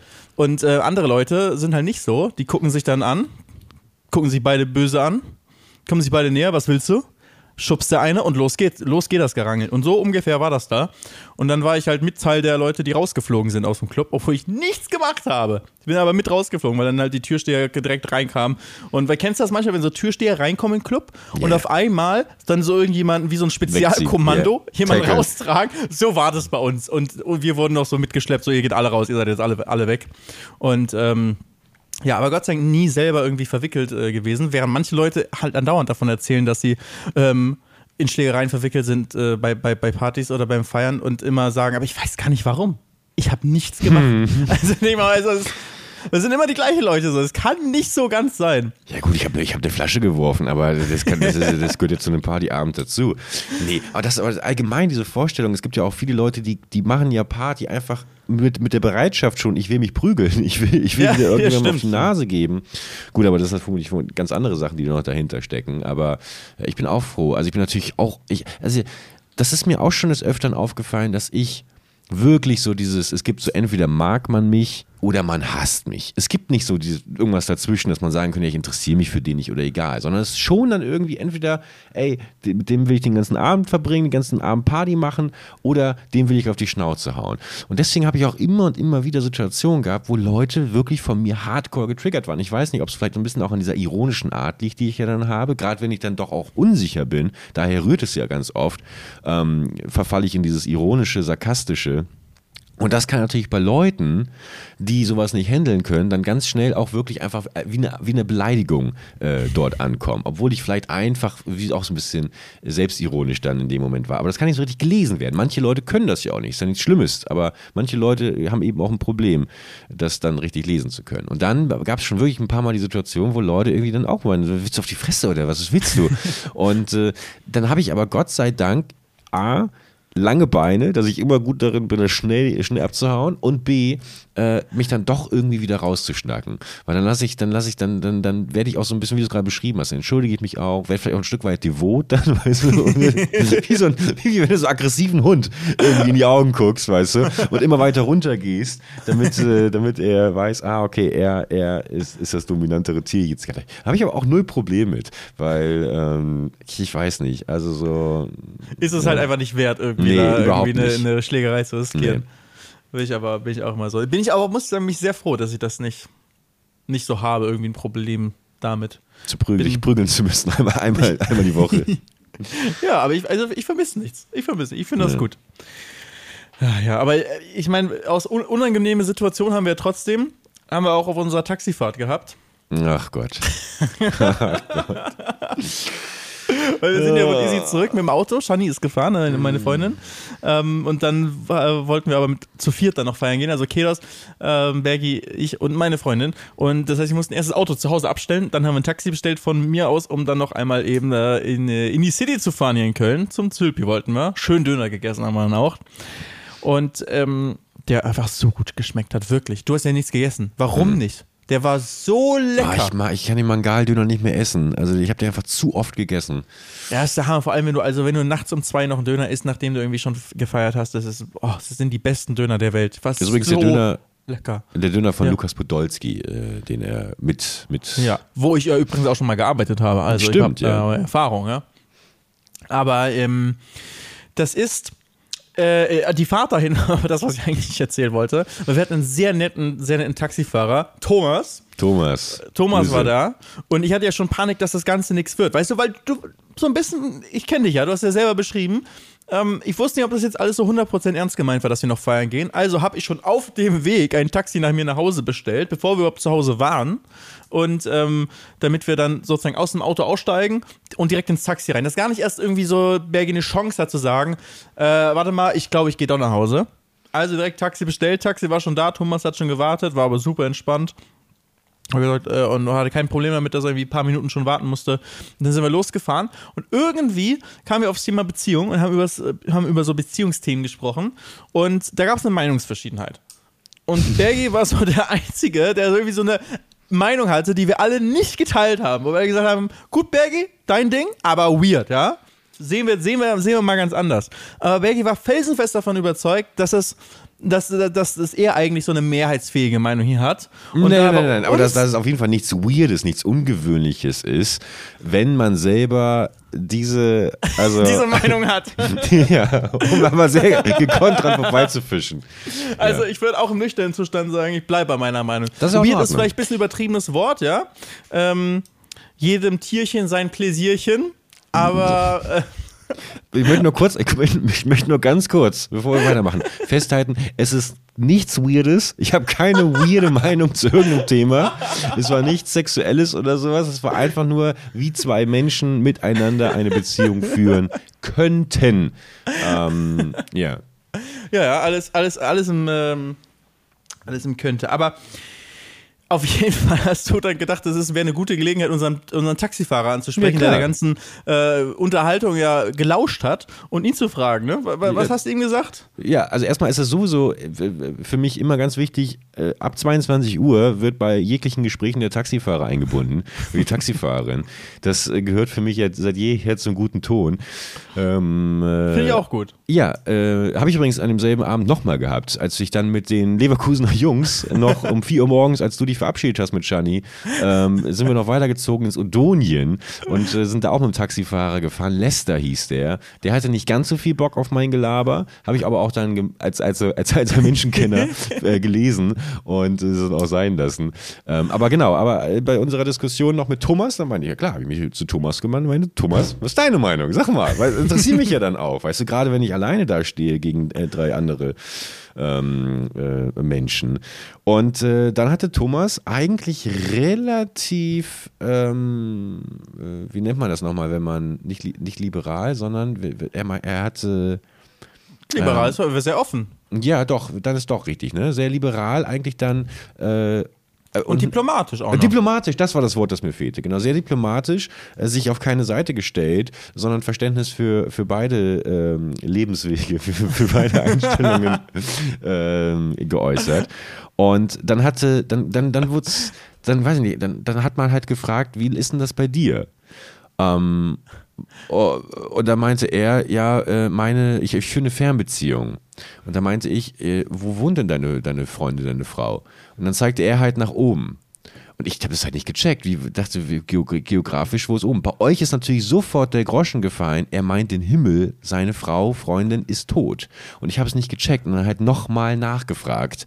Und äh, andere Leute sind halt nicht so. Die gucken sich dann an, gucken sich beide böse an, kommen sich beide näher, was willst du? Schubst der eine und los geht, los geht das Gerangel. Und so ungefähr war das da. Und dann war ich halt mit Teil der Leute, die rausgeflogen sind aus dem Club, obwohl ich nichts gemacht habe. Ich bin aber mit rausgeflogen, weil dann halt die Türsteher direkt reinkamen. Und weil kennst du das manchmal, wenn so Türsteher reinkommen in den Club und Ja. auf einmal dann so irgendjemand wie so ein Spezialkommando ja. jemanden Tackle. raustragen? So war das bei uns. Und, und wir wurden noch so mitgeschleppt, so ihr geht alle raus, ihr seid jetzt alle, alle weg. Und ähm, ja, aber Gott sei Dank nie selber irgendwie verwickelt äh, gewesen, während manche Leute halt andauernd davon erzählen, dass sie ähm, in Schlägereien verwickelt sind äh, bei, bei, bei Partys oder beim Feiern und immer sagen, aber ich weiß gar nicht warum. Ich habe nichts gemacht. Also, nee, also, es- Das sind immer die gleichen Leute so. Das kann nicht so ganz sein. Ja gut, ich habe ich hab eine Flasche geworfen, aber das, kann, das, ist, das gehört ja zu einem Partyabend dazu. Nee, aber das aber allgemein diese Vorstellung, es gibt ja auch viele Leute, die, die machen ja Party einfach mit, mit der Bereitschaft schon, ich will mich prügeln, ich will, ich will Ja, dir ja, irgendjemandem auf stimmt. die Nase geben. Gut, aber das sind vermutlich ganz andere Sachen, die noch dahinter stecken. Aber äh, ich bin auch froh. Also ich bin natürlich auch, ich, also das ist mir auch schon des Öfteren aufgefallen, dass ich wirklich so dieses, es gibt so entweder mag man mich oder man hasst mich. Es gibt nicht so dieses, irgendwas dazwischen, dass man sagen könnte, ich interessiere mich für den nicht oder egal, sondern es ist schon dann irgendwie entweder, ey, mit dem will ich den ganzen Abend verbringen, den ganzen Abend Party machen oder dem will ich auf die Schnauze hauen. Und deswegen habe ich auch immer und immer wieder Situationen gehabt, wo Leute wirklich von mir hardcore getriggert waren. Ich weiß nicht, ob es vielleicht ein bisschen auch an dieser ironischen Art liegt, die ich ja dann habe, gerade wenn ich dann doch auch unsicher bin, daher rührt es ja ganz oft, ähm, verfalle ich in dieses ironische, sarkastische. Und das kann natürlich bei Leuten, die sowas nicht handeln können, dann ganz schnell auch wirklich einfach äh, wie eine, wie eine Beleidigung äh, dort ankommen. Obwohl ich vielleicht einfach, wie auch so ein bisschen selbstironisch dann in dem Moment war. Aber das kann nicht so richtig gelesen werden. Manche Leute können das ja auch nicht, ist ja nichts Schlimmes. Aber manche Leute haben eben auch ein Problem, das dann richtig lesen zu können. Und dann gab es schon wirklich ein paar Mal die Situation, wo Leute irgendwie dann auch meinen, willst du auf die Fresse oder was willst du? Und äh, dann habe ich aber Gott sei Dank A, lange Beine, dass ich immer gut darin bin, schnell, schnell abzuhauen und B, äh, mich dann doch irgendwie wieder rauszuschnacken. Weil dann lasse ich, dann lasse ich, dann, dann, dann werde ich auch so ein bisschen, wie du es gerade beschrieben hast, entschuldige ich mich auch, werde vielleicht auch ein Stück weit devot dann, weißt du, wie, so ein, wie wenn du so aggressiven Hund irgendwie in die Augen guckst, weißt du, und immer weiter runter gehst, damit, äh, damit er weiß, ah, okay, er, er ist, ist das dominantere Tier jetzt. Habe ich aber auch null Problem mit, weil, ähm, ich, ich weiß nicht, also so, Ist es halt einfach nicht wert, irgendwie, Nee, überhaupt irgendwie eine, eine Schlägerei zu riskieren. Bin ich aber, bin ich auch immer so. Bin ich aber, muss ich sagen, mich sehr froh, dass ich das nicht, nicht so habe, irgendwie ein Problem damit. zu prügeln, Bin- prügeln zu müssen, einmal, einmal, einmal die Woche. Ja, aber ich, also ich vermisse nichts. Ich vermisse, ich finde das Ja. gut. Ja, ja, aber äh, ich meine, aus un unangenehme Situationen haben wir trotzdem, haben wir auch auf unserer Taxifahrt gehabt. Ach Gott. Weil wir sind ja mit Easy zurück mit dem Auto. Shani ist gefahren, äh, meine Freundin. Ähm, und dann äh, wollten wir aber mit, zu viert dann noch feiern gehen. Also Kedos, ähm, Bergi, ich und meine Freundin. Und das heißt, wir mussten erst das Auto zu Hause abstellen. Dann haben wir ein Taxi bestellt von mir aus, um dann noch einmal eben äh, in, äh, in die City zu fahren hier in Köln. Zum Zülpi wollten wir. Schön Döner gegessen haben wir dann auch. Und ähm, der einfach so gut geschmeckt hat, wirklich. Du hast ja nichts gegessen. Warum nicht? Der war so Ah, lecker. ich, mag, ich kann den Mangaldöner nicht mehr essen. Also ich habe den einfach zu oft gegessen. Ja, ist der Hammer. Vor allem, wenn du, also wenn du nachts um zwei noch einen Döner isst, nachdem du irgendwie schon gefeiert hast, das ist, oh, das sind die besten Döner der Welt. Was Das ist übrigens so der Döner, lecker. der Döner von Ja. Lukas Podolski, äh, den er mit, mit Ja, wo ich ja übrigens auch schon mal gearbeitet habe. Also Stimmt, ich habe ja. äh, Erfahrung, ja. Aber ähm, das ist äh, äh, die Fahrt dahin, aber das, was ich eigentlich erzählen wollte. Weil wir hatten einen sehr netten, sehr netten Taxifahrer, Thomas. Thomas. Thomas Grüße. war da und ich hatte ja schon Panik, dass das Ganze nichts wird. Weißt du, weil du so ein bisschen, ich kenne dich ja, du hast ja selber beschrieben. Ähm, ich wusste nicht, ob das jetzt alles so 100% ernst gemeint war, dass wir noch feiern gehen. Also habe ich schon auf dem Weg ein Taxi nach mir nach Hause bestellt, bevor wir überhaupt zu Hause waren. Und ähm, damit wir dann sozusagen aus dem Auto aussteigen und direkt ins Taxi rein. Dass gar nicht erst irgendwie so Bergi eine Chance hat zu sagen, äh, warte mal, ich glaube, ich gehe doch nach Hause. Also direkt Taxi bestellt, Taxi war schon da, Thomas hat schon gewartet, war aber super entspannt. Gesagt, äh, und hatte kein Problem damit, dass er irgendwie ein paar Minuten schon warten musste. Und dann sind wir losgefahren und irgendwie kamen wir aufs Thema Beziehung und haben, übers, haben über so Beziehungsthemen gesprochen. Und da gab es eine Meinungsverschiedenheit. Und Bergi war so der Einzige, der irgendwie so eine Meinung hatte, die wir alle nicht geteilt haben. Wo wir gesagt haben, gut, Bergi, dein Ding, aber weird, ja? Sehen wir, sehen wir, sehen wir mal ganz anders. Aber Bergi war felsenfest davon überzeugt, dass es dass, dass, dass er eigentlich so eine mehrheitsfähige Meinung hier hat. Und nein, nein, nein, aber dass, dass es auf jeden Fall nichts Weirdes, nichts Ungewöhnliches ist, wenn man selber diese, also, diese Meinung hat. ja, um aber sehr gekonnt dran vorbeizufischen. Also ich würde auch im nüchternen Zustand sagen, ich bleibe bei meiner Meinung. Das ist auch Weird ist vielleicht ein bisschen übertriebenes Wort, ja. Ähm, jedem Tierchen sein Pläsierchen, aber äh, Ich möchte nur kurz, ich möchte, ich möchte nur ganz kurz, bevor wir weitermachen, festhalten, es ist nichts Weirdes. Ich habe keine weirde Meinung zu irgendeinem Thema. Es war nichts Sexuelles oder sowas. Es war einfach nur, wie zwei Menschen miteinander eine Beziehung führen könnten. Ähm, ja. ja, ja, alles, alles, alles im, ähm, alles im könnte. Aber Auf jeden Fall hast du dann gedacht, das wäre eine gute Gelegenheit, unseren, unseren Taxifahrer anzusprechen, Ja, der der ganzen äh, Unterhaltung ja gelauscht hat und ihn zu fragen. Ne? Wa- wa- Was hast du ihm gesagt? Ja, also erstmal ist es sowieso äh, für mich immer ganz wichtig, äh, ab 22 Uhr wird bei jeglichen Gesprächen der Taxifahrer eingebunden, die Taxifahrerin. Das äh, gehört für mich jetzt seit jeher zum guten Ton. Ähm, äh, Finde ich auch gut. Ja, äh, habe ich übrigens an demselben Abend nochmal gehabt, als ich dann mit den Leverkusener Jungs noch um 4 Uhr morgens, als du dich verabschiedet hast mit Shani, ähm, sind wir noch weitergezogen ins Odonien und äh, sind da auch mit dem Taxifahrer gefahren. Lester hieß der. Der hatte nicht ganz so viel Bock auf mein Gelaber, habe ich aber auch dann als, als, als alter Menschenkenner äh, gelesen und äh, es auch sein lassen. Ähm, aber genau, aber äh, bei unserer Diskussion noch mit Thomas, dann meinte ich, ja klar, habe ich mich zu Thomas gemeint, meinte, Thomas, was ist deine Meinung? Sag mal, weil interessiert mich ja dann auch. Weißt du, gerade wenn ich alleine da stehe gegen äh, drei andere ähm, äh, Menschen. Und äh, dann hatte Thomas eigentlich relativ, ähm, äh, wie nennt man das nochmal, wenn man nicht, nicht liberal, sondern er, er hatte. Liberal Ähm, ist aber sehr offen. Ja, doch, dann ist doch richtig, ne? Sehr liberal, eigentlich dann. Äh, äh, Und diplomatisch auch noch. Diplomatisch, das war das Wort, das mir fehlte. Genau, sehr diplomatisch, äh, sich auf keine Seite gestellt, sondern Verständnis für, für beide ähm, Lebenswege, für, für beide Einstellungen ähm, geäußert. Und dann hatte, dann, dann, dann wurde dann weiß ich nicht, dann, dann hat man halt gefragt, wie ist denn das bei dir? Ähm, oh, und da meinte er, ja, äh, meine, ich, ich führe eine Fernbeziehung. Und da meinte ich, äh, wo wohnt denn deine, deine Freundin, deine Frau? Und dann zeigte er halt nach oben. Und ich habe das halt nicht gecheckt. Wie dachte, geografisch, wo ist oben? Bei euch ist natürlich sofort der Groschen gefallen. Er meint den Himmel, seine Frau, Freundin ist tot. Und ich habe es nicht gecheckt und dann halt nochmal nachgefragt.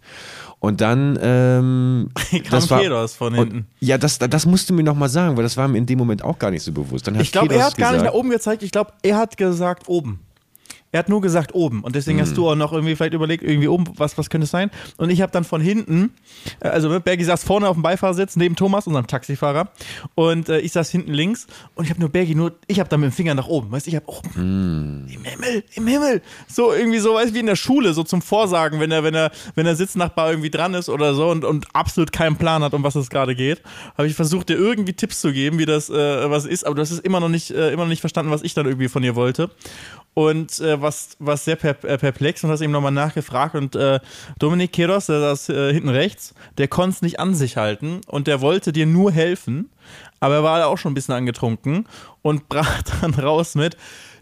Und dann ähm, Kam Kedos von hinten. Und, ja, das, das musst du mir nochmal sagen, weil das war mir in dem Moment auch gar nicht so bewusst. Ich glaube, er hat gar nicht nach oben gezeigt. Ich glaube, er hat gesagt oben. Er hat nur gesagt oben. Und deswegen Mhm. hast du auch noch irgendwie vielleicht überlegt, irgendwie oben, was, was könnte es sein? Und ich habe dann von hinten, äh, also Bergi saß vorne auf dem Beifahrersitz neben Thomas, unserem Taxifahrer. Und äh, ich saß hinten links. Und ich habe nur Bergi nur, ich habe dann mit dem Finger nach oben. Weißt du, ich habe oben. Mhm. Im Himmel, im Himmel. So irgendwie so, weißt du, wie in der Schule, so zum Vorsagen, wenn er, wenn er, wenn der Sitznachbar irgendwie dran ist oder so und, und absolut keinen Plan hat, um was es gerade geht, habe ich versucht, dir irgendwie Tipps zu geben, wie das äh, was ist, aber du hast es immer noch nicht, äh, immer noch nicht verstanden, was ich dann irgendwie von dir wollte. Und äh, was, was sehr per, äh, perplex und hast eben nochmal nachgefragt. Und äh, Dominik Keros, der saß äh, hinten rechts, der konnte es nicht an sich halten und der wollte dir nur helfen, aber er war auch schon ein bisschen angetrunken und brach dann raus mit: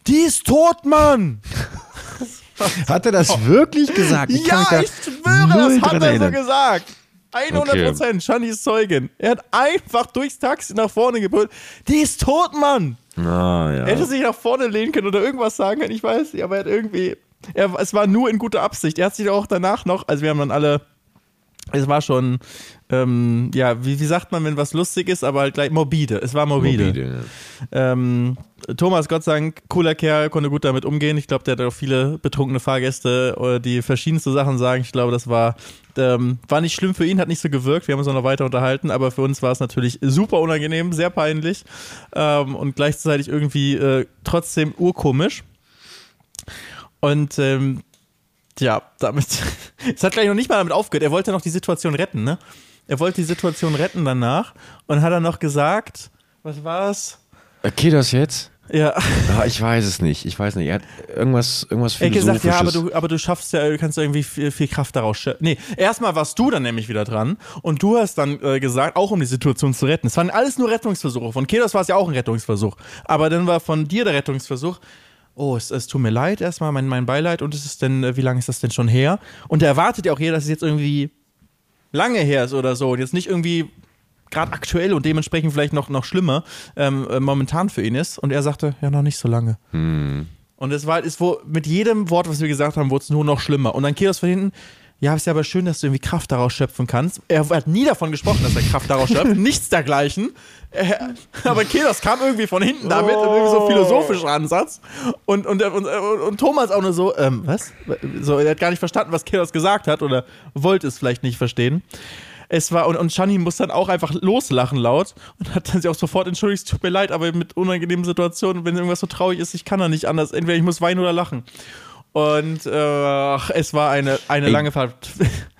Die ist tot, Mann! Hat er das wirklich gesagt? Ich ja, da ich schwöre, das hat er so gesagt. 100 Prozent, Shannys Zeugin. Er hat einfach durchs Taxi nach vorne gebrüllt. Die ist tot, Mann! Ah, Er ja. hätte sich nach vorne lehnen können oder irgendwas sagen können, ich weiß nicht, aber er hat irgendwie. Er, es war nur in guter Absicht. Er hat sich auch danach noch, also wir haben dann alle. Es war schon, ähm, ja, wie, wie sagt man, wenn was lustig ist, aber halt gleich morbide. Es war morbide. Mobile, Ähm, Thomas, Gott sei Dank, cooler Kerl, konnte gut damit umgehen. Ich glaube, der hat auch viele betrunkene Fahrgäste, äh, die verschiedenste Sachen sagen. Ich glaube, das war, ähm, war nicht schlimm für ihn, hat nicht so gewirkt. Wir haben uns auch noch weiter unterhalten, aber für uns war es natürlich super unangenehm, sehr peinlich ähm, und gleichzeitig irgendwie äh, trotzdem urkomisch. Und ähm, ja, damit. Es hat gleich noch nicht mal damit aufgehört. Er wollte noch die Situation retten, ne? Er wollte die Situation retten danach und hat dann noch gesagt, was war's? Okay, das jetzt? Ja, Ah, ich weiß es nicht. Ich weiß nicht. Er hat irgendwas, irgendwas er hat gesagt, Philosophisches. ja, aber du, aber du schaffst ja, du kannst ja irgendwie viel, viel Kraft daraus schöpfen. Nee, erstmal warst du dann nämlich wieder dran und du hast dann äh, gesagt, auch um die Situation zu retten. Es waren alles nur Rettungsversuche. Von Kedos war es ja auch ein Rettungsversuch. Aber dann war von dir der Rettungsversuch, oh, es, es tut mir leid erstmal, mein, mein Beileid und es ist denn, äh, wie lange ist das denn schon her? Und da erwartet ja auch jeder, dass es jetzt irgendwie lange her ist oder so und jetzt nicht irgendwie gerade aktuell und dementsprechend vielleicht noch, noch schlimmer ähm, äh, momentan für ihn ist. Und er sagte, ja, noch nicht so lange. Und es war, ist wo, mit jedem Wort, was wir gesagt haben, wurde es nur noch schlimmer. Und dann Kiros von hinten, ja, ist ja aber schön, dass du irgendwie Kraft daraus schöpfen kannst. Er hat nie davon gesprochen, dass er Kraft daraus schöpft. Nichts dergleichen. Er, aber Kiros kam irgendwie von hinten damit, irgendwie so philosophischer Ansatz. Und, und, und, und, Thomas auch nur so, ähm, was? So, er hat gar nicht verstanden, was Kiros gesagt hat oder wollte es vielleicht nicht verstehen. Es war, und, und Shani muss dann auch einfach loslachen laut und hat dann sich auch sofort entschuldigt, es tut mir leid, aber mit unangenehmen Situationen, wenn irgendwas so traurig ist, ich kann da nicht anders. Entweder ich muss weinen oder lachen. Und äh, es war eine, eine Ey. lange Fahrt.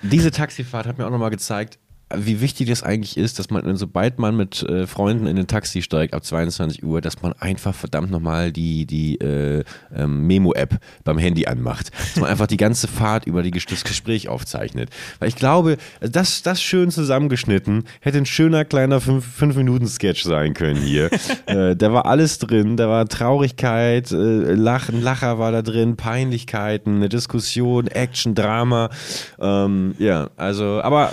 Diese Taxifahrt hat mir auch nochmal gezeigt, wie wichtig das eigentlich ist, dass man, sobald man mit äh, Freunden in ein Taxi steigt ab 22 Uhr, dass man einfach verdammt nochmal die, die äh, ähm, Memo-App beim Handy anmacht. Dass man einfach die ganze Fahrt über die, das Gespräch aufzeichnet. Weil ich glaube, das, das schön zusammengeschnitten hätte ein schöner kleiner 5-Minuten-Sketch sein können hier. äh, da war alles drin, da war Traurigkeit, äh, Lachen, Lacher war da drin, Peinlichkeiten, eine Diskussion, Action, Drama. Ähm, ja, also, aber.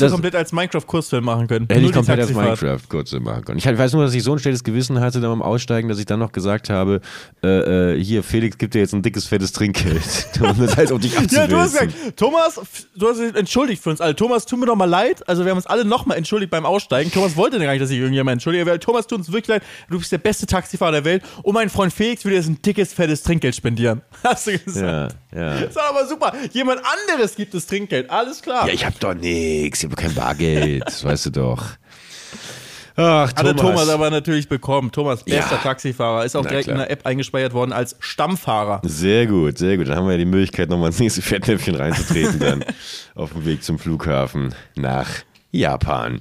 Hättest du komplett als Minecraft-Kurzfilm machen können. Hätte ich komplett als. Minecraft-Kurzfilm machen können. Ich weiß nur, dass ich so ein schlechtes Gewissen hatte dann beim Aussteigen, dass ich dann noch gesagt habe, äh, äh, hier, Felix gibt dir jetzt ein dickes, fettes Trinkgeld. um das halt auf dich Ja, du hast gesagt, Thomas, du hast dich entschuldigt für uns alle. Thomas, tut mir doch mal leid. Also wir haben uns alle nochmal entschuldigt beim Aussteigen. Thomas wollte gar nicht, dass ich irgendjemand entschuldige. Weil Thomas, tut uns wirklich leid. Du bist der beste Taxifahrer der Welt. Und mein Freund Felix will dir jetzt ein dickes, fettes Trinkgeld spendieren. Hast du gesagt. Ja, ja. Das ist aber super. Jemand anderes gibt das Trinkgeld. Alles klar. Ja, ich hab doch nix, ich hab kein Bargeld, das weißt du doch. Ach, Hat der Thomas aber natürlich bekommen. Thomas, bester Ja. Taxifahrer. Ist auch Na direkt klar. in der App eingespeichert worden als Stammfahrer. Sehr gut, sehr gut. Dann haben wir ja die Möglichkeit, nochmal ins nächste Fettnäpfchen reinzutreten dann auf dem Weg zum Flughafen nach Japan.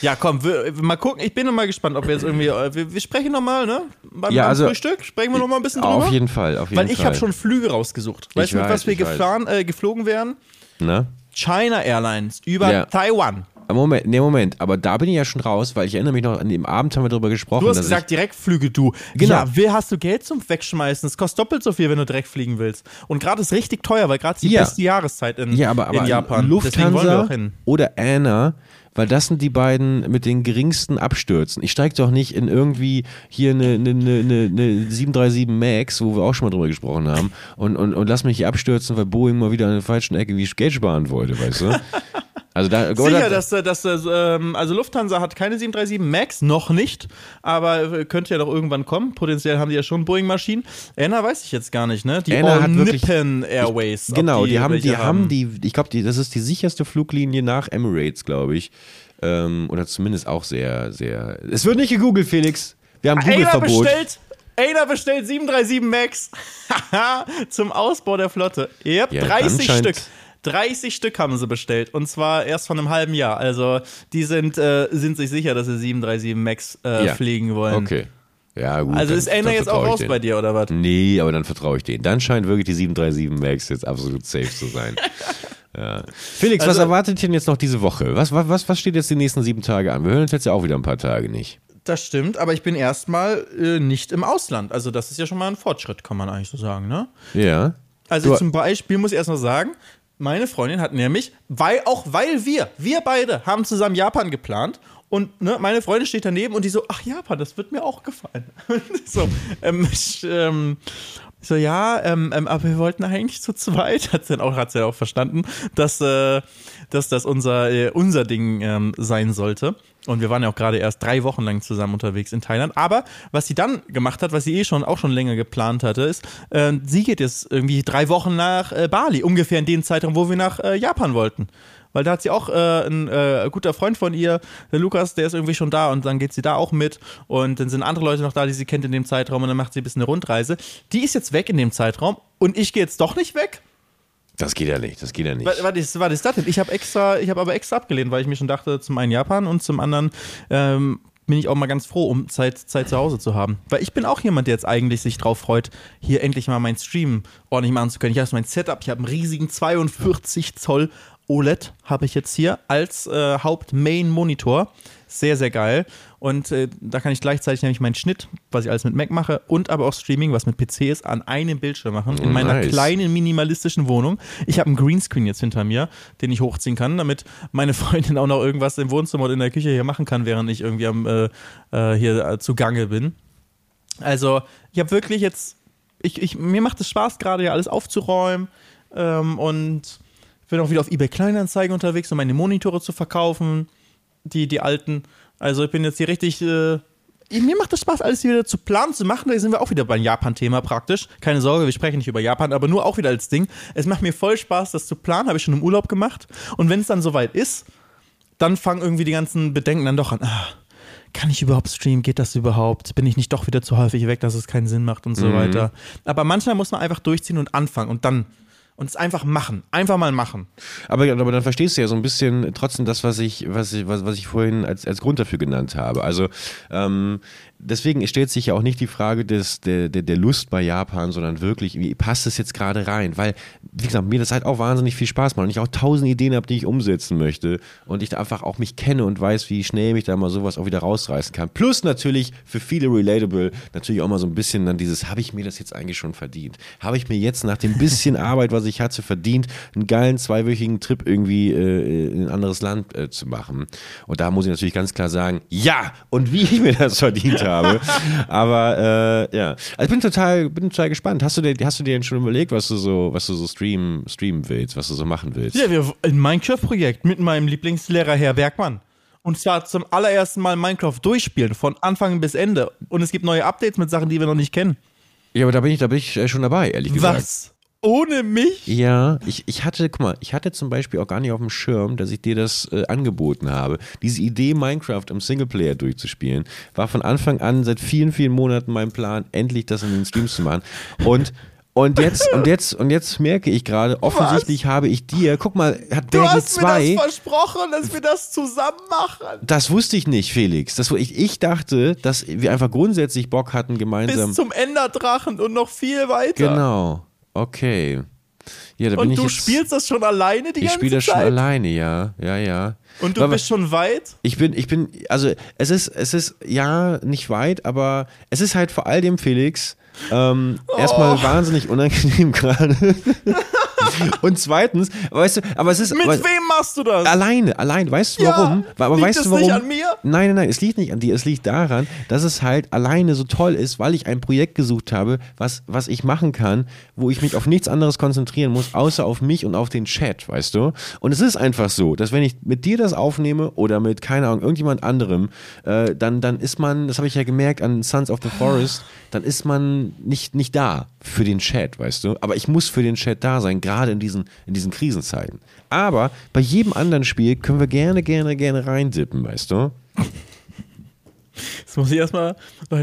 Ja, komm, wir, mal gucken. Ich bin noch mal gespannt, ob wir jetzt irgendwie. äh, Wir, wir sprechen noch mal, ne? Beim, Ja, also- Frühstück sprechen wir noch mal ein bisschen drüber. Auf jeden Fall, auf jeden Weil Fall. ich habe schon Flüge rausgesucht. Weißt du, mit was wir geflogen, äh, geflogen wären? Na? China Airlines über Ja. Taiwan. Moment, nee, Moment, aber da bin ich ja schon raus, weil ich erinnere mich noch, an dem Abend haben wir darüber gesprochen. Du hast gesagt, Direktflüge, du. Genau. Ja, will, hast du Geld zum Wegschmeißen? Es kostet doppelt so viel, wenn du direkt fliegen willst. Und gerade ist richtig teuer, weil gerade ist die Ja. beste Jahreszeit in, ja, aber, aber in Japan. Deswegen wollen wir Lufthansa auch hin. oder Anna, weil das sind die beiden mit den geringsten Abstürzen. Ich steige doch nicht in irgendwie hier eine, eine, eine, eine, eine 737 MAX, wo wir auch schon mal drüber gesprochen haben, und, und, und lass mich hier abstürzen, weil Boeing mal wieder an der falschen Ecke wie Geld sparen wollte, weißt du? Also da, Sicher, dass, äh, dass äh, ähm, also Lufthansa hat keine 737 MAX, noch nicht, aber äh, könnte ja doch irgendwann kommen. Potenziell haben die ja schon Boeing-Maschinen. Anna weiß ich jetzt gar nicht, ne? Die Anna hat wirklich- Airways. ob Genau, die, haben, welche die haben die, ich glaube, die, das ist die sicherste Fluglinie nach Emirates, glaube ich. Ähm, oder zumindest auch sehr, sehr. Es wird nicht gegoogelt, Felix. Wir haben Google-Verbot. bestellt, einer bestellt 737 MAX zum Ausbau der Flotte. Yep, Ja, dann 30 scheint- Stück. 30 Stück haben sie bestellt und zwar erst von einem halben Jahr. Also die sind, äh, sind sich sicher, dass sie 737 MAX äh, Ja. fliegen wollen. Okay. Ja, gut. Also ist dann jetzt auch raus denen. bei dir oder was? Nee, aber dann vertraue ich denen. Dann scheint wirklich die 737 MAX jetzt absolut safe zu sein. ja. Felix, was Also- erwartet denn jetzt noch diese Woche? Was, was, was, was steht jetzt die nächsten sieben Tage an? Wir hören uns jetzt ja auch wieder ein paar Tage nicht. Das stimmt, aber ich bin erstmal äh, nicht im Ausland. Also das ist ja schon mal ein Fortschritt, kann man eigentlich so sagen, ne? Ja. Also Du- zum Beispiel muss ich erst mal sagen, meine Freundin hat nämlich, weil auch weil wir, wir beide haben zusammen Japan geplant und ne, meine Freundin steht daneben und die so, ach Japan, das wird mir auch gefallen. so, ähm, ich, ähm, so ja, ähm, ähm, aber wir wollten eigentlich zu zweit, hat sie dann auch, auch verstanden, dass, äh, dass das unser, äh, unser Ding ähm, sein sollte. Und wir waren ja auch gerade erst drei Wochen lang zusammen unterwegs in Thailand. Aber was sie dann gemacht hat, was sie eh schon auch schon länger geplant hatte, ist, äh, sie geht jetzt irgendwie drei Wochen nach äh, Bali, ungefähr in dem Zeitraum, wo wir nach äh, Japan wollten. Weil da hat sie auch äh, ein äh, guter Freund von ihr, der Lukas, der ist irgendwie schon da und dann geht sie da auch mit. Und dann sind andere Leute noch da, die sie kennt in dem Zeitraum und dann macht sie ein bisschen eine Rundreise. Die ist jetzt weg in dem Zeitraum und ich gehe jetzt doch nicht weg. Das geht ja nicht, das geht ja nicht. Was, ist, was ist das denn? Ich habe extra, aber extra abgelehnt, weil ich mir schon dachte, zum einen Japan und zum anderen ähm, bin ich auch mal ganz froh, um Zeit, Zeit zu Hause zu haben. Weil ich bin auch jemand, der jetzt eigentlich sich drauf freut, hier endlich mal meinen Stream ordentlich machen zu können. Ich habe mein Setup, ich habe einen riesigen 42 Zoll OLED habe ich jetzt hier als äh, Haupt-Main-Monitor. Sehr, sehr geil. Und äh, da kann ich gleichzeitig nämlich meinen Schnitt, was ich alles mit Mac mache, und aber auch Streaming, was mit PC ist, an einem Bildschirm machen. In meiner Nice. kleinen, minimalistischen Wohnung. Ich habe einen Greenscreen jetzt hinter mir, den ich hochziehen kann, damit meine Freundin auch noch irgendwas im Wohnzimmer oder in der Küche hier machen kann, während ich irgendwie am äh, äh, hier äh, zugange bin. Also, ich habe wirklich jetzt, ich, ich, mir macht es Spaß, gerade ja alles aufzuräumen ähm, und bin auch wieder auf eBay Kleinanzeigen unterwegs, um meine Monitore zu verkaufen, die, die alten. Also ich bin jetzt hier richtig, äh, mir macht es Spaß, alles hier wieder zu planen, zu machen. Da sind wir auch wieder beim Japan-Thema praktisch. Keine Sorge, wir sprechen nicht über Japan, aber nur auch wieder als Ding. Es macht mir voll Spaß, das zu planen, habe ich schon im Urlaub gemacht. Und wenn es dann soweit ist, dann fangen irgendwie die ganzen Bedenken dann doch an. Ah, kann ich überhaupt streamen? Geht das überhaupt? Bin ich nicht doch wieder zu häufig weg, dass es keinen Sinn macht und so weiter. Aber manchmal muss man einfach durchziehen und anfangen und dann und es einfach machen. Einfach mal machen. Aber, aber dann verstehst du ja so ein bisschen trotzdem das, was ich, was ich, was, was ich vorhin als, als Grund dafür genannt habe. Also ähm, deswegen stellt sich ja auch nicht die Frage des, der, der, der Lust bei Japan, sondern wirklich, wie passt es jetzt gerade rein? Weil, wie gesagt, mir das halt auch wahnsinnig viel Spaß macht und ich auch tausend Ideen habe, die ich umsetzen möchte und ich da einfach auch mich kenne und weiß, wie schnell mich da mal sowas auch wieder rausreißen kann. Plus natürlich für viele relatable, natürlich auch mal so ein bisschen dann dieses, habe ich mir das jetzt eigentlich schon verdient? Habe ich mir jetzt nach dem bisschen Arbeit, was ich hatte, verdient, einen geilen zweiwöchigen Trip irgendwie äh, in ein anderes Land äh, zu machen? Und da muss ich natürlich ganz klar sagen, ja! Und wie ich mir das verdient habe. Aber äh, ja, also ich bin total, bin total gespannt. Hast du dir, hast du dir denn schon überlegt, was du so, was du so streamen, streamen willst, was du so machen willst? Ja, wir, ein Minecraft-Projekt mit meinem Lieblingslehrer Herr Bergmann. Und zwar zum allerersten Mal Minecraft durchspielen, von Anfang bis Ende. Und es gibt neue Updates mit Sachen, die wir noch nicht kennen. Ja, aber da bin ich, da bin ich äh, schon dabei, ehrlich gesagt. Was? Ohne mich? Ja, ich, ich hatte, guck mal, ich hatte zum Beispiel auch gar nicht auf dem Schirm, dass ich dir das äh, angeboten habe. Diese Idee, Minecraft im Singleplayer durchzuspielen, war von Anfang an seit vielen, vielen Monaten mein Plan, endlich das in den Streams zu machen. Und und jetzt, und jetzt, und jetzt merke ich gerade, offensichtlich habe ich dir, guck mal, hat Du Bergi hast mir 2. das versprochen, dass wir das zusammen machen. Das wusste ich nicht, Felix. Das, ich, ich dachte, dass wir einfach grundsätzlich Bock hatten, gemeinsam. Bis zum Enderdrachen und noch viel weiter. Genau. Okay. Ja, da bin Und ich du jetzt, spielst das schon alleine die Ich ganze spiele das schon Zeit? alleine, ja. Ja, ja. Und du Aber- bist schon weit? Ich bin, ich bin, also es ist, es ist ja nicht weit, aber es ist halt vor allem Felix ähm, erstmal Oh. wahnsinnig unangenehm gerade. Und zweitens, weißt du, aber es ist Mit aber, wem machst du das? alleine, allein. Weißt du Ja, warum? Aber liegt weißt es du warum? nicht an mir? Nein, nein, nein, es liegt nicht an dir. Es liegt daran, dass es halt alleine so toll ist, weil ich ein Projekt gesucht habe, was, was ich machen kann, wo ich mich auf nichts anderes konzentrieren muss, außer auf mich und auf den Chat, weißt du? Und es ist einfach so, dass wenn ich mit dir das aufnehme oder mit, keine Ahnung, irgendjemand anderem, äh, dann, dann ist man, das habe ich ja gemerkt an Sons of the Forest, dann ist man nicht, nicht da für den Chat, weißt du? Aber ich muss für den Chat da sein, gerade in diesen, in diesen Krisenzeiten. Aber bei jedem anderen Spiel können wir gerne, gerne, gerne reindippen, weißt du? Das muss ich erstmal,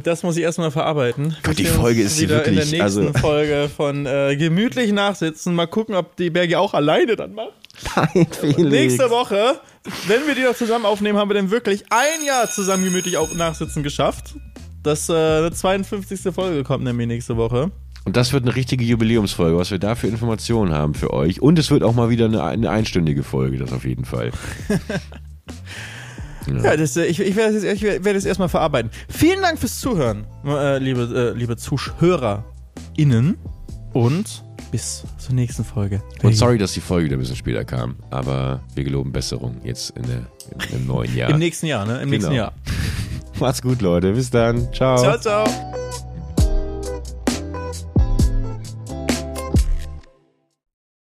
das muss ich erstmal verarbeiten. Gott, die Folge ist hier wieder in wirklich, der nächsten also- Folge von äh, gemütlich nachsitzen. Mal gucken, ob die Berge auch alleine dann macht. Nein, Felix. Nächste Woche, wenn wir die noch zusammen aufnehmen, haben wir dann wirklich ein Jahr zusammen gemütlich auf Nachsitzen geschafft. Das äh, eine 52. Folge kommt nämlich nächste Woche. Und das wird eine richtige Jubiläumsfolge, was wir da für Informationen haben für euch. Und es wird auch mal wieder eine, eine einstündige Folge, das auf jeden Fall. Ja, das, äh, ich, ich werde das, ich werde das erstmal verarbeiten. Vielen Dank fürs Zuhören, äh, liebe, äh, liebe ZuhörerInnen. Und bis zur nächsten Folge. Und sorry, dass die Folge wieder ein bisschen später kam, aber wir geloben Besserung jetzt in der, in, im neuen Jahr. Im nächsten Jahr, ne? Im nächsten Genau. Jahr. Macht's gut, Leute. Bis dann. Ciao. Ciao, ciao.